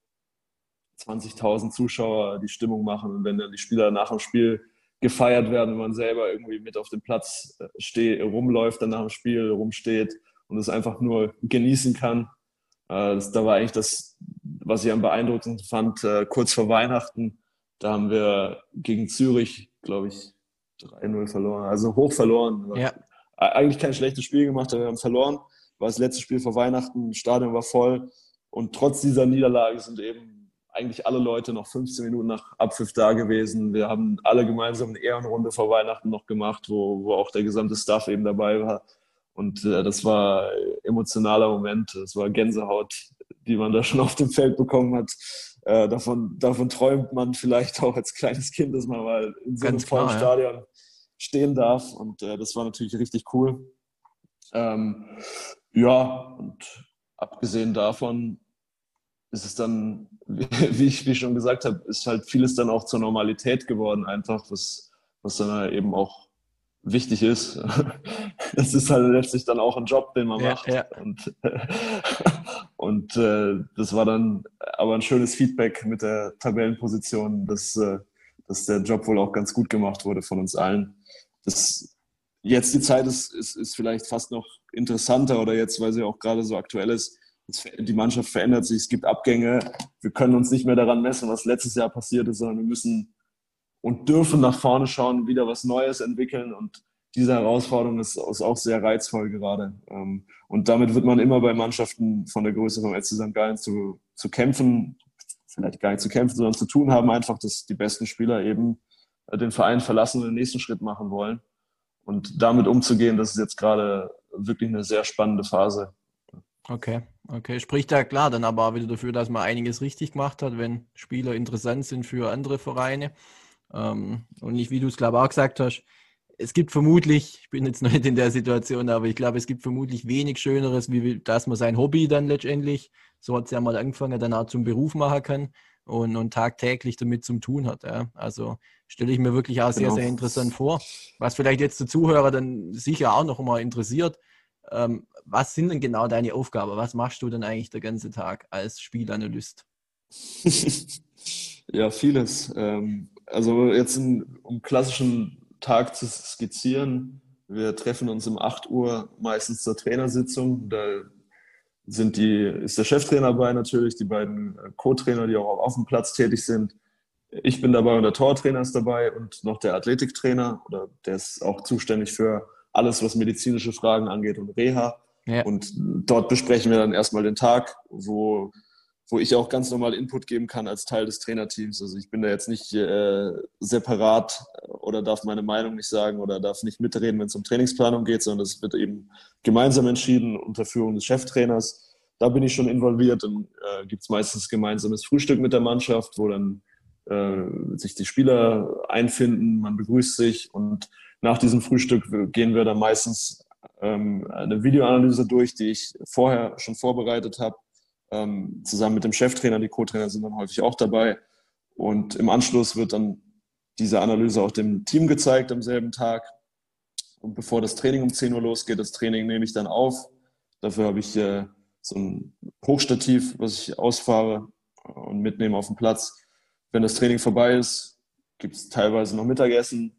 20.000 Zuschauer die Stimmung machen und wenn dann die Spieler nach dem Spiel gefeiert werden, wenn man selber irgendwie mit auf dem Platz äh, steht, rumläuft, dann nach dem Spiel rumsteht und es einfach nur genießen kann. Äh, da war eigentlich das, was ich am beeindruckendsten fand, äh, kurz vor Weihnachten, da haben wir gegen Zürich, glaube ich, 3-0 verloren, also hoch verloren. Ja. Eigentlich kein schlechtes Spiel gemacht, aber wir haben verloren. War das letzte Spiel vor Weihnachten, das Stadion war voll und trotz dieser Niederlage sind eben eigentlich alle Leute noch 15 Minuten nach Abpfiff da gewesen. Wir haben alle gemeinsam eine Ehrenrunde vor Weihnachten noch gemacht, wo, wo auch der gesamte Staff eben dabei war. Und äh, das war ein emotionaler Moment. Das war Gänsehaut, die man da schon auf dem Feld bekommen hat. Äh, davon, davon träumt man vielleicht auch als kleines Kind, dass man mal in so Ganz einem vollen Stadion stehen darf. Und äh, das war natürlich richtig cool. Ähm, ja, und abgesehen davon ist es dann, wie ich, wie ich schon gesagt habe, ist halt vieles dann auch zur Normalität geworden, einfach, was, was dann eben auch wichtig ist. Das ist halt letztlich dann auch ein Job, den man ja, macht. Ja. Und, und äh, das war dann aber ein schönes Feedback mit der Tabellenposition, dass, äh, dass der Job wohl auch ganz gut gemacht wurde von uns allen. Das, jetzt die Zeit ist, ist, ist vielleicht fast noch interessanter oder jetzt, weil sie auch gerade so aktuell ist, die Mannschaft verändert sich, es gibt Abgänge. Wir können uns nicht mehr daran messen, was letztes Jahr passiert ist, sondern wir müssen und dürfen nach vorne schauen, wieder was Neues entwickeln. Und diese Herausforderung ist, auch sehr reizvoll gerade. Ähm, und damit wird man immer bei Mannschaften von der Größe vom FC St. Gallen zu, zu kämpfen, vielleicht gar nicht zu kämpfen, sondern zu tun haben, einfach, dass die besten Spieler eben den Verein verlassen und den nächsten Schritt machen wollen. Und damit umzugehen, das ist jetzt gerade wirklich eine sehr spannende Phase. Okay, okay. Spricht da klar dann aber auch wieder dafür, dass man einiges richtig gemacht hat, wenn Spieler interessant sind für andere Vereine. Ähm, und nicht, wie du es glaube auch gesagt hast, es gibt vermutlich, ich bin jetzt noch nicht in der Situation, aber ich glaube, es gibt vermutlich wenig Schöneres, wie dass man sein Hobby dann letztendlich, so hat es ja mal angefangen, dann auch zum Beruf machen kann und, und tagtäglich damit zum tun hat. Ja. Also stelle ich mir wirklich auch sehr, genau. sehr interessant vor. Was vielleicht jetzt der Zuhörer dann sicher auch noch mal interessiert, ähm, was sind denn genau deine Aufgaben? Was machst du denn eigentlich den ganzen Tag als Spielanalyst? ja, vieles. Ähm, also jetzt in, um klassischen Tag zu skizzieren. Wir treffen uns um 8 Uhr meistens zur Trainersitzung. Da sind die, ist der Cheftrainer dabei natürlich, die beiden äh, Co-Trainer, die auch auf dem Platz tätig sind. Ich bin dabei und der Tortrainer ist dabei und noch der Athletiktrainer, oder der ist auch zuständig für alles, was medizinische Fragen angeht und Reha. Ja. Und dort besprechen wir dann erstmal den Tag, wo wo ich auch ganz normal Input geben kann als Teil des Trainerteams. Also ich bin da jetzt nicht äh, separat oder darf meine Meinung nicht sagen oder darf nicht mitreden, wenn es um Trainingsplanung geht, sondern es wird eben gemeinsam entschieden unter Führung des Cheftrainers. Da bin ich schon involviert. Dann äh, gibt es meistens gemeinsames Frühstück mit der Mannschaft, wo dann äh, sich die Spieler einfinden, man begrüßt sich und nach diesem Frühstück gehen wir dann meistens ähm, eine Videoanalyse durch, die ich vorher schon vorbereitet habe ähm, zusammen mit dem Cheftrainer, die Co-Trainer sind dann häufig auch dabei. Und im Anschluss wird dann diese Analyse auch dem Team gezeigt am selben Tag. Und bevor das Training um 10 Uhr losgeht, das Training nehme ich dann auf. Dafür habe ich äh, so ein Hochstativ, was ich ausfahre und mitnehme auf den Platz. Wenn das Training vorbei ist, gibt es teilweise noch Mittagessen.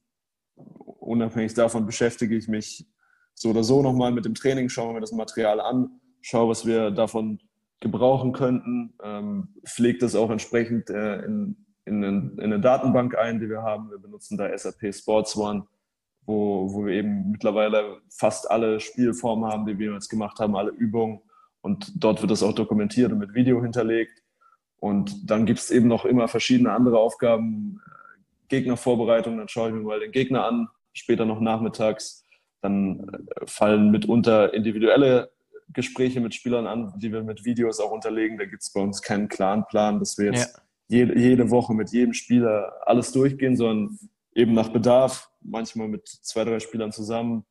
Unabhängig davon beschäftige ich mich so oder so nochmal mit dem Training, schaue mir das Material an, schaue, was wir davon gebrauchen könnten, ähm, pflegt das auch entsprechend äh, in, in, in, eine Datenbank ein, die wir haben. Wir benutzen da SAP Sports One, wo, wo wir eben mittlerweile fast alle Spielformen haben, die wir jetzt gemacht haben, alle Übungen. Und dort wird das auch dokumentiert und mit Video hinterlegt. Und dann gibt es eben noch immer verschiedene andere Aufgaben, äh, Gegnervorbereitung, dann schaue ich mir mal den Gegner an, später noch nachmittags. Dann äh, fallen mitunter individuelle Gespräche mit Spielern an, die wir mit Videos auch unterlegen. Da gibt es bei uns keinen klaren Plan, dass wir jetzt ja. jede, jede Woche mit jedem Spieler alles durchgehen, sondern eben nach Bedarf, manchmal mit zwei, drei Spielern zusammen.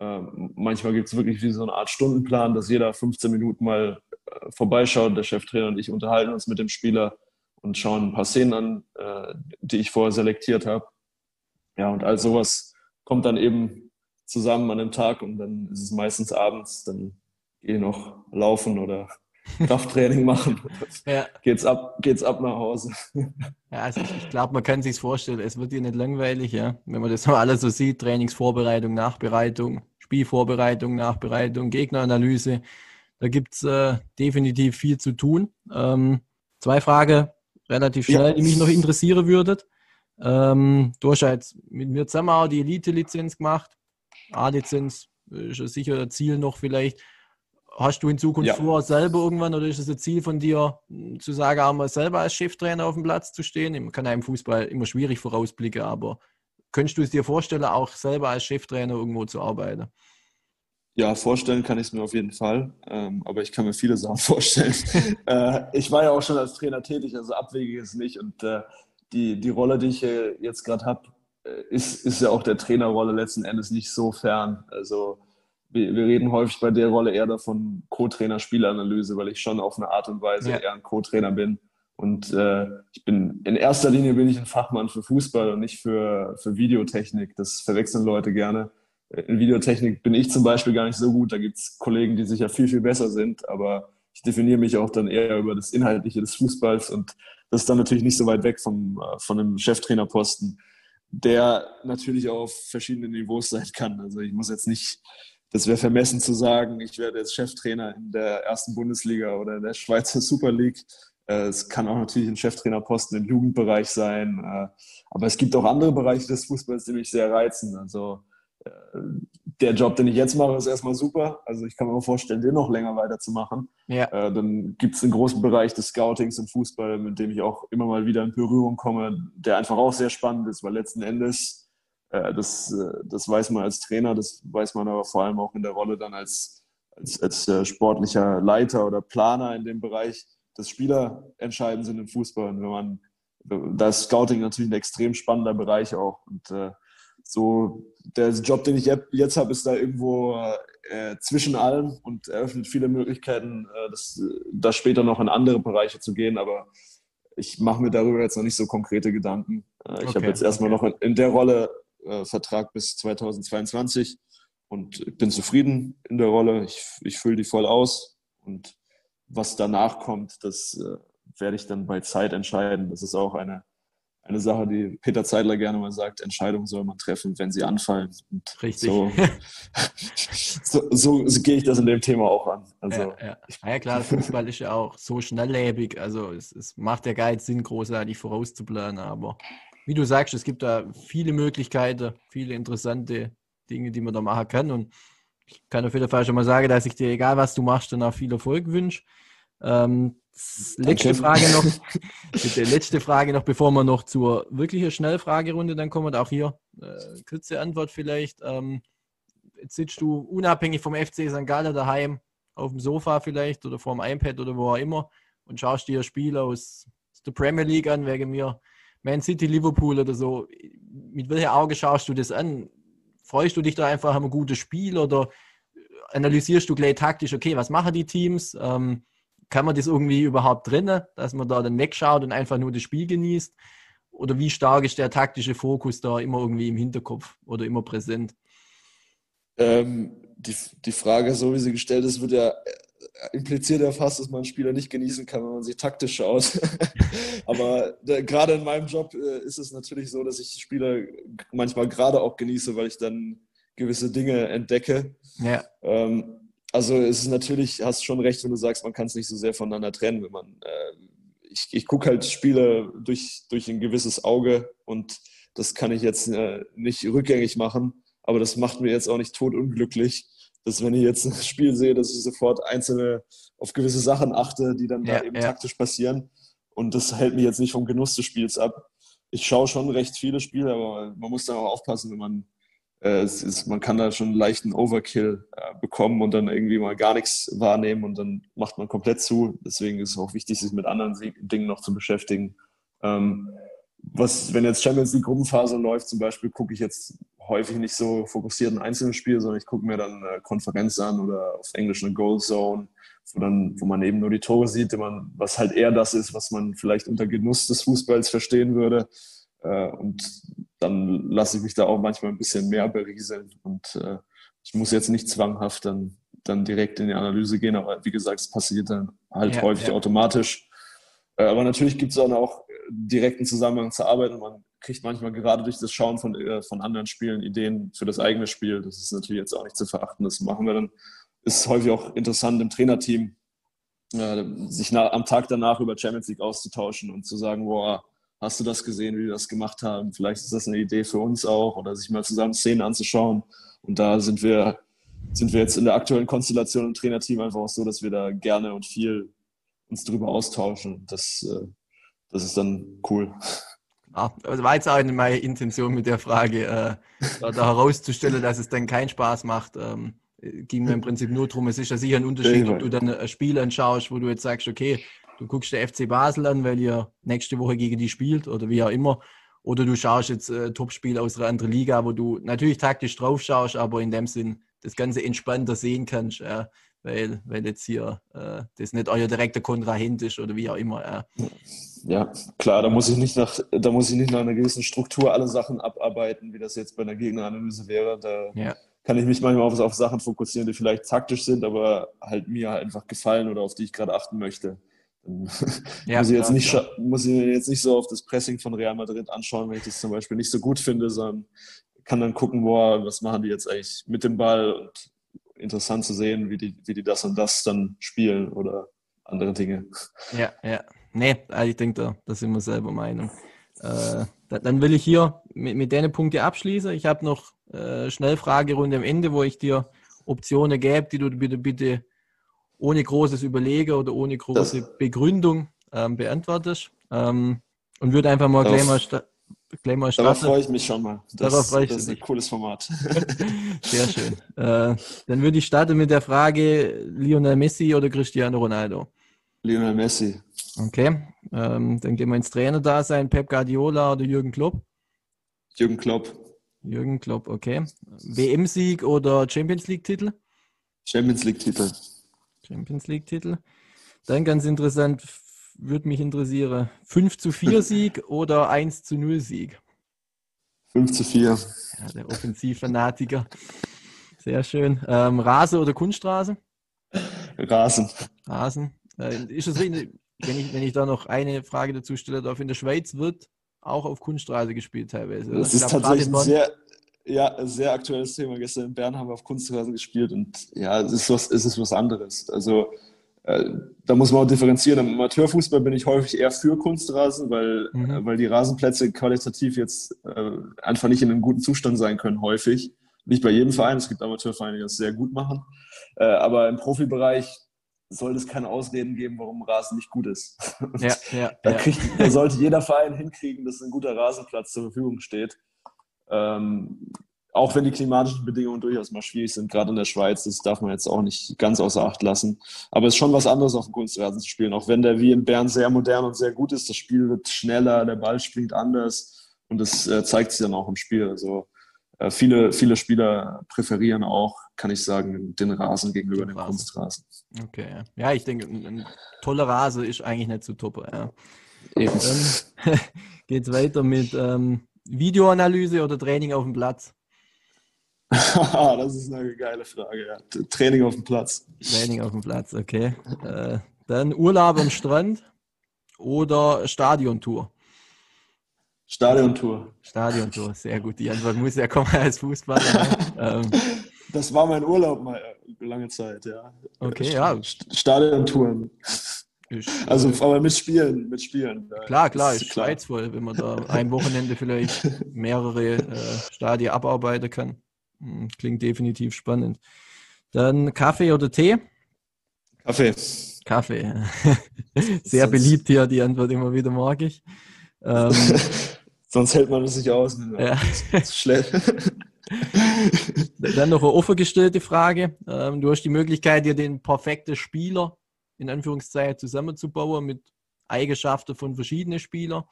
Ähm, manchmal gibt es wirklich wie so eine Art Stundenplan, dass jeder 15 Minuten mal äh, vorbeischaut. Der Cheftrainer und ich unterhalten uns mit dem Spieler und schauen ein paar Szenen an, äh, die ich vorher selektiert habe. Ja, und all sowas kommt dann eben zusammen an dem Tag und dann ist es meistens abends, dann gehe noch laufen oder Krafttraining machen. ja. Geht's ab, geht's ab nach Hause. Ja, also ich glaube, man kann sich vorstellen, es wird dir nicht langweilig, ja. Wenn man das alles so sieht, Trainingsvorbereitung, Nachbereitung, Spielvorbereitung, Nachbereitung, Gegneranalyse, da gibt es äh, definitiv viel zu tun. Ähm, zwei Fragen relativ schnell, ja. die mich noch interessieren würden. Ähm, du hast ja jetzt mit mir zusammen auch die Elite-Lizenz gemacht. A-Lizenz ist ja sicher ein Ziel noch vielleicht. Hast du in Zukunft ja. vor, selber irgendwann oder ist es ein Ziel von dir, zu sagen, einmal selber als Cheftrainer auf dem Platz zu stehen? Man kann ja im Fußball immer schwierig vorausblicken, aber könntest du es dir vorstellen, auch selber als Cheftrainer irgendwo zu arbeiten? Ja, vorstellen kann ich es mir auf jeden Fall, ähm, aber ich kann mir viele Sachen vorstellen. äh, ich war ja auch schon als Trainer tätig, also abwegig ist nicht. Und äh, die, die Rolle, die ich äh, jetzt gerade habe, ist, ist ja auch der Trainerrolle letzten Endes nicht so fern. Also wir, wir, reden häufig bei der Rolle eher davon Co-Trainer-Spielanalyse, weil ich schon auf eine Art und Weise ja. eher ein Co-Trainer bin. Und äh, ich bin in erster Linie bin ich ein Fachmann für Fußball und nicht für, für Videotechnik. Das verwechseln Leute gerne. In Videotechnik bin ich zum Beispiel gar nicht so gut. Da gibt es Kollegen, die sicher viel, viel besser sind, aber ich definiere mich auch dann eher über das Inhaltliche des Fußballs und das ist dann natürlich nicht so weit weg vom, äh, von einem Cheftrainerposten, der natürlich auf verschiedenen Niveaus sein kann. Also ich muss jetzt nicht das wäre vermessen zu sagen, ich werde jetzt Cheftrainer in der ersten Bundesliga oder in der Schweizer Super League. Äh, es kann auch natürlich ein Cheftrainerposten im Jugendbereich sein. Äh, aber es gibt auch andere Bereiche des Fußballs, die mich sehr reizen. Also der Job, den ich jetzt mache, ist erstmal super. Also ich kann mir vorstellen, den noch länger weiterzumachen. Ja. Äh, dann gibt es einen großen Bereich des Scoutings im Fußball, mit dem ich auch immer mal wieder in Berührung komme, der einfach auch sehr spannend ist, weil letzten Endes, äh, das, äh, das weiß man als Trainer, das weiß man aber vor allem auch in der Rolle dann als, als, als äh, sportlicher Leiter oder Planer in dem Bereich, dass Spieler entscheidend sind im Fußball. Und wenn man, da ist Scouting natürlich ein extrem spannender Bereich auch. Und äh, so der Job, den ich jetzt habe, ist da irgendwo äh, zwischen allem und eröffnet viele Möglichkeiten, äh, das, da später noch in andere Bereiche zu gehen. Aber ich mache mir darüber jetzt noch nicht so konkrete Gedanken. Äh, ich okay, habe jetzt erstmal okay. noch in, in, der Rolle äh, Vertrag bis 2022 und bin zufrieden in der Rolle. Ich, ich fülle die voll aus und was danach kommt, das äh, werde ich dann bei Zeit entscheiden. Das ist auch eine eine Sache, die Peter Zeidler gerne mal sagt, Entscheidungen soll man treffen, wenn sie anfallen. Und Richtig. So, so, so, gehe ich das in dem Thema auch an. Also, ja, ja. ja klar, Fußball ist ja auch so schnelllebig, also es, es macht ja gar nicht Sinn, großartig vorauszuplanen, aber wie du sagst, es gibt da viele Möglichkeiten, viele interessante Dinge, die man da machen kann und ich kann auf jeden Fall schon mal sagen, dass ich dir, egal was du machst, danach viel Erfolg wünsche. Ähm, letzte Frage noch. Bitte, letzte Frage noch, bevor wir noch zur wirklichen Schnellfragerunde dann kommen. Auch hier äh, kurze Antwort vielleicht. Ähm, jetzt sitzt du unabhängig vom FC St. Gallen daheim auf dem Sofa vielleicht oder vor dem iPad oder wo auch immer und schaust dir Spiele aus, aus der Premier League an, wegen mir Man City, Liverpool oder so. Mit welchem Auge schaust du das an? Freust du dich da einfach an ein gutes Spiel oder analysierst du gleich taktisch, okay, was machen die Teams? Ähm, kann man das irgendwie überhaupt trennen, dass man da dann wegschaut und einfach nur das Spiel genießt? Oder wie stark ist der taktische Fokus da immer irgendwie im Hinterkopf oder immer präsent? Ähm, die, die Frage, so wie sie gestellt ist, wird ja impliziert ja fast, dass man einen Spieler nicht genießen kann, wenn man sich taktisch schaut. Aber da, gerade in meinem Job äh, ist es natürlich so, dass ich Spieler manchmal gerade auch genieße, weil ich dann gewisse Dinge entdecke. Ja. Ähm, also es ist natürlich, hast schon recht, wenn du sagst, man kann es nicht so sehr voneinander trennen, wenn man äh, ich, ich gucke halt Spiele durch, durch ein gewisses Auge und das kann ich jetzt äh, nicht rückgängig machen, aber das macht mir jetzt auch nicht totunglücklich, dass wenn ich jetzt ein Spiel sehe, dass ich sofort einzelne auf gewisse Sachen achte, die dann ja, da eben ja. taktisch passieren und das hält mich jetzt nicht vom Genuss des Spiels ab. Ich schaue schon recht viele Spiele, aber man muss da auch aufpassen, wenn man äh, ist, man kann da schon einen leichten Overkill äh, bekommen und dann irgendwie mal gar nichts wahrnehmen und dann macht man komplett zu. Deswegen ist es auch wichtig, sich mit anderen Dingen noch zu beschäftigen. Ähm, was, wenn jetzt Champions League Gruppenphase läuft, zum Beispiel, gucke ich jetzt häufig nicht so fokussiert ein einzelnes Spiel, sondern ich gucke mir dann eine Konferenz an oder auf Englisch eine Goal Zone, wo, dann, wo man eben nur die Tore sieht, man, was halt eher das ist, was man vielleicht unter Genuss des Fußballs verstehen würde. Äh, und dann lasse ich mich da auch manchmal ein bisschen mehr berieseln. Und äh, ich muss jetzt nicht zwanghaft dann, dann direkt in die Analyse gehen, aber wie gesagt, es passiert dann halt ja, häufig ja. automatisch. Äh, aber natürlich gibt es dann auch direkten Zusammenhang zur Arbeit und man kriegt manchmal gerade durch das Schauen von, von anderen Spielen Ideen für das eigene Spiel. Das ist natürlich jetzt auch nicht zu verachten. Das machen wir dann. Ist häufig auch interessant im Trainerteam, sich nach, am Tag danach über Champions League auszutauschen und zu sagen, boah, hast du das gesehen, wie wir das gemacht haben? Vielleicht ist das eine Idee für uns auch oder sich mal zusammen Szenen anzuschauen. Und da sind wir, sind wir jetzt in der aktuellen Konstellation im Trainerteam einfach auch so, dass wir da gerne und viel uns darüber austauschen. Das, äh, das ist dann cool. Ja, also war jetzt auch meine Intention mit der Frage, äh, da, herauszustellen, dass es dann keinen Spaß macht. Ähm, ging mir im Prinzip nur darum, es ist ja sicher ein Unterschied, ob du dann ein Spiel anschaust, wo du jetzt sagst, okay, Du guckst der FC Basel an, weil ihr nächste Woche gegen die spielt oder wie auch immer. Oder du schaust jetzt äh, Topspiel aus einer anderen Liga, wo du natürlich taktisch drauf schaust, aber in dem Sinn das Ganze entspannter sehen kannst, äh, weil, weil jetzt hier äh, das nicht euer direkter Kontrahent ist oder wie auch immer. Ja, klar, da muss ich nicht nach, da muss ich nicht nach einer gewissen Struktur alle Sachen abarbeiten, wie das jetzt bei einer Gegneranalyse wäre. Da ja. kann ich mich manchmal auf, auf Sachen fokussieren, die vielleicht taktisch sind, aber halt mir einfach gefallen oder auf die ich gerade achten möchte. Ja, muss, ich jetzt nicht, muss ich mir jetzt nicht so auf das Pressing von Real Madrid anschauen, wenn ich das zum Beispiel nicht so gut finde, sondern kann dann gucken, boah, was machen die jetzt eigentlich mit dem Ball und interessant zu sehen, wie die, wie die das und das dann spielen oder andere Dinge. Ja, ja. Nee, also ich denke, da, da sind wir selber Meinung. Äh, dann will ich hier mit, mit deinen Punkten abschließen. Ich habe noch äh, Schnellfragerunde am Ende, wo ich dir Optionen gäbe, die du bitte, bitte ohne großes Überlegen oder ohne große das, Begründung ähm, beantwortest. Ähm, und würde einfach mal gleich mal, mal starten. Darauf freue ich mich schon mal. Das, Darauf freue ich das ist ein cooles Format. Sehr schön. Äh, dann würde ich starten mit der Frage: Lionel Messi oder Cristiano Ronaldo? Lionel Messi. Okay. Ähm, dann gehen wir ins Trainer-Dasein: Pep Guardiola oder Jürgen Klopp? Jürgen Klopp. Jürgen Klopp, okay. WM-Sieg oder Champions League-Titel? Champions League-Titel. Champions League-Titel. Dann ganz interessant, würde mich interessieren, 5 zu 4 Sieg oder 1 zu 0 Sieg? 5 zu 4. Ja, der Offensivfanatiker. Sehr schön. Ähm, Rasen oder Kunststraße? Rasen. Rasen. Äh, ist es richtig, wenn ich, wenn ich da noch eine Frage dazu stelle, darf, in der Schweiz wird auch auf Kunststraße gespielt teilweise. Das ist glaub, tatsächlich ein sehr, ja, sehr aktuelles Thema. Gestern in Bern haben wir auf Kunststraße gespielt und ja, es ist was, es ist was anderes. Also da muss man auch differenzieren. Im Amateurfußball bin ich häufig eher für Kunstrasen, weil, mhm. äh, weil die Rasenplätze qualitativ jetzt äh, einfach nicht in einem guten Zustand sein können, häufig. Nicht bei jedem Verein, es gibt Amateurvereine, die das sehr gut machen. Äh, aber im Profibereich soll es keine Ausreden geben, warum Rasen nicht gut ist. Ja, ja, da, kriegt, da, sollte jeder Verein hinkriegen, dass ein guter Rasenplatz zur Verfügung steht. Ähm, auch wenn die klimatischen Bedingungen durchaus mal schwierig sind, gerade in der Schweiz, das darf man jetzt auch nicht ganz außer Acht lassen. Aber es ist schon was anderes, auf dem Kunstrasen zu spielen. Auch wenn der wie in Bern sehr modern und sehr gut ist, das Spiel wird schneller, der Ball springt anders und das äh, zeigt sich dann auch im Spiel. Also äh, viele, viele Spieler präferieren auch, kann ich sagen, den Rasen gegenüber den dem Kunstrasen. Okay, ja, ich denke, ein, ein toller Rasen ist eigentlich nicht zu toppen. Ja. Eben. Dann geht's weiter mit ähm, Videoanalyse oder Training auf dem Platz? das ist eine geile Frage, ja. Training auf dem Platz. Training auf dem Platz, okay. Äh, dann Urlaub am Strand oder Stadiontour? Stadiontour. Stadiontour, sehr gut. Die Antwort muss ja kommen als Fußballer. ähm, das war mein Urlaub mal äh, lange Zeit, ja. Okay, ja. Stadiontouren. Also, aber mit Spielen, mit Spielen. Klar, klar, ist klar. reizvoll, wenn man da ein Wochenende vielleicht mehrere äh, Stadien abarbeiten kann. Hm, klingt definitiv spannend. Dann Kaffee oder Tee? Kaffee. Kaffee. Sehr beliebt hier, die Antwort immer wieder mag ich. Ähm, Sonst hält man es nicht aus. Ja. Schlecht. Dann noch eine offen gestellte Frage. Ähm, du hast die Möglichkeit, dir den perfekten Spieler in Anführungszeichen zusammenzubauen mit Eigenschaften von verschiedenen Spielern.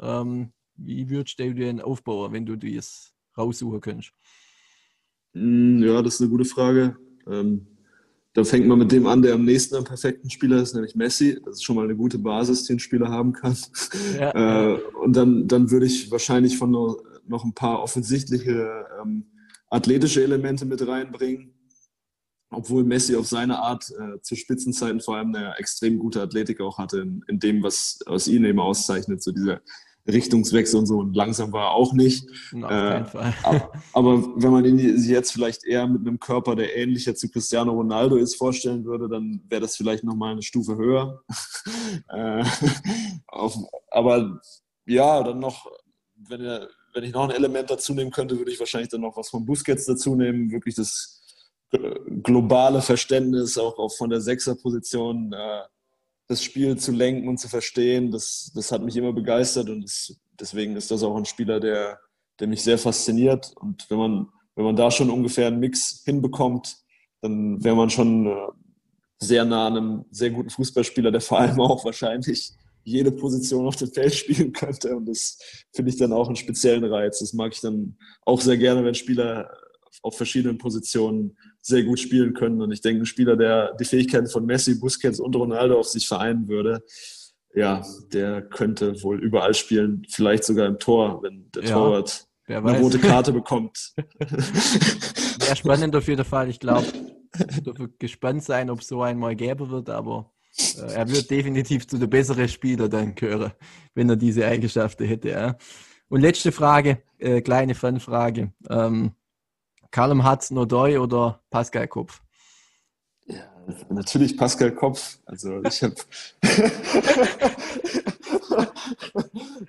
Ähm, wie würdest du den aufbauen, wenn du das raussuchen könntest? Hm, ja, das ist eine gute Frage. Ähm, da fängt man mit dem an, der am nächsten am perfekten Spieler ist, nämlich Messi. Das ist schon mal eine gute Basis, die ein Spieler haben kann. Ja. Äh, und dann, dann würde ich wahrscheinlich von noch, noch ein paar offensichtliche ähm, athletische Elemente mit reinbringen. Obwohl Messi auf seine Art äh, zu Spitzenzeiten vor allem eine extrem gute Athletik auch hatte in, in dem, was aus ihn eben auszeichnet, so dieser Richtungswechsel und so. Und langsam war er auch nicht. keinen äh. Aber, aber, wenn man ihn jetzt vielleicht eher mit einem Körper, der ähnlicher zu Cristiano Ronaldo ist, vorstellen würde, dann wäre das vielleicht nochmal eine Stufe höher. äh, auf, aber ja, dann noch, wenn, er, wenn ich noch ein Element dazu nehmen könnte, würde ich wahrscheinlich dann noch was von Busquets dazu nehmen. Wirklich das globale Verständnis auch, auch von der Sechserposition. Äh, das Spiel zu lenken und zu verstehen, das, das hat mich immer begeistert und das, deswegen ist das auch ein Spieler, der, der mich sehr fasziniert. Und wenn man, wenn man da schon ungefähr einen Mix hinbekommt, dann wäre man schon äh, sehr nah an einem sehr guten Fußballspieler, der vor allem auch wahrscheinlich jede Position auf dem Feld spielen könnte. Und das finde ich dann auch einen speziellen Reiz. Das mag ich dann auch sehr gerne, wenn Spieler auf verschiedenen Positionen sehr gut spielen können. Und ich denke, ein Spieler, der die Fähigkeiten von Messi, Busquets und Ronaldo auf sich vereinen würde, ja, der könnte wohl überall spielen, vielleicht sogar im Tor, wenn der ja, Torwart eine rote Karte bekommt. Sehr spannend auf jeden Fall. Ich glaube, ich darf gespannt sein, ob so einmal gäbe wird, aber äh, er wird definitiv zu der besseren Spieler dann gehören, wenn er diese Eigenschaften hätte. Ja. Und letzte Frage, äh, kleine Fanfrage. Ähm, Callum Hudson-Odoi oder Pascal Kopf? Ja, natürlich Pascal Kopf. Also ich habe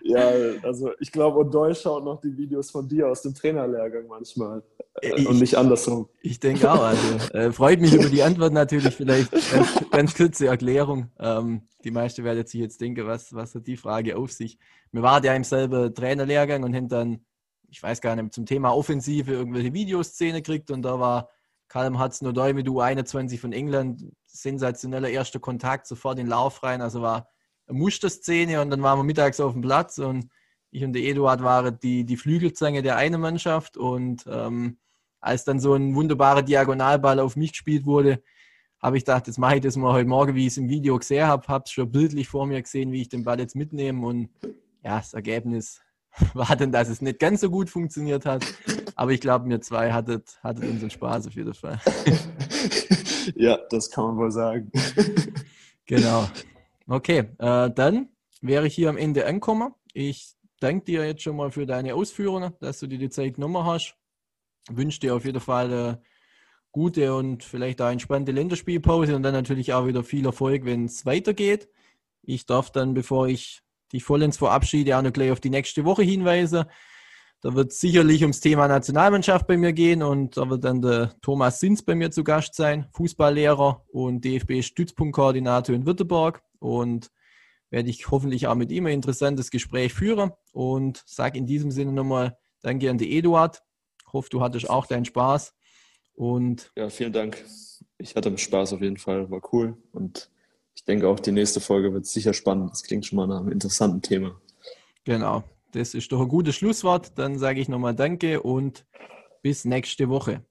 ja, also ich glaube, O'Doy schaut noch die Videos von dir aus dem Trainerlehrgang manchmal. Äh, und nicht andersrum. Ich denke auch. Also, äh, freut mich über die Antwort natürlich. Vielleicht ganz, ganz kurze Erklärung. Ähm, die meisten werden sich jetzt denken, was, was hat die Frage auf sich? Wir waren ja im selben Trainerlehrgang und haben dann, ich weiß gar nicht, zum Thema Offensive irgendwelche Videoszene gekriegt und da war Callum Hudson-Odoi mit U21 von England, sensationeller erster Kontakt, sofort in den Lauf rein, also war eine Musterszene und dann waren wir mittags auf dem Platz und ich und der Eduard waren die, die Flügelzange der einen Mannschaft. Und ähm, als dann so ein wunderbarer Diagonalball auf mich gespielt wurde, habe ich gedacht, jetzt mache ich das mal heute Morgen, wie ich es im Video gesehen habe, habe es schon bildlich vor mir gesehen, wie ich den Ball jetzt mitnehme. Und ja, das Ergebnis war dann, dass es nicht ganz so gut funktioniert hat. Aber ich glaube, mir zwei hattet, hattet unseren Spaß auf jeden Fall. ja, das kann man wohl sagen. genau. Okay, äh, dann wäre ich hier am Ende angekommen. Ich danke dir jetzt schon mal für deine Ausführungen, dass du dir die Zeit genommen hast. Wünsche dir auf jeden Fall eine gute und vielleicht auch entspannte Länderspielpause und dann natürlich auch wieder viel Erfolg, wenn es weitergeht. Ich darf dann, bevor ich die vollends verabschiede, auch noch gleich auf die nächste Woche hinweisen. Da wird sicherlich ums Thema Nationalmannschaft bei mir gehen und da wird dann der Thomas Sins bei mir zu Gast sein, Fußballlehrer und DFB-Stützpunktkoordinator in Württemberg. Und werde ich hoffentlich auch mit ihm ein interessantes Gespräch führen und sage in diesem Sinne nochmal Danke an die Eduard. Ich hoffe, du hattest auch deinen Spaß. Und ja, vielen Dank. Ich hatte Spaß auf jeden Fall, war cool und ich denke auch, die nächste Folge wird sicher spannend. Das klingt schon mal nach einem interessanten Thema. Genau, das ist doch ein gutes Schlusswort. Dann sage ich nochmal Danke und bis nächste Woche.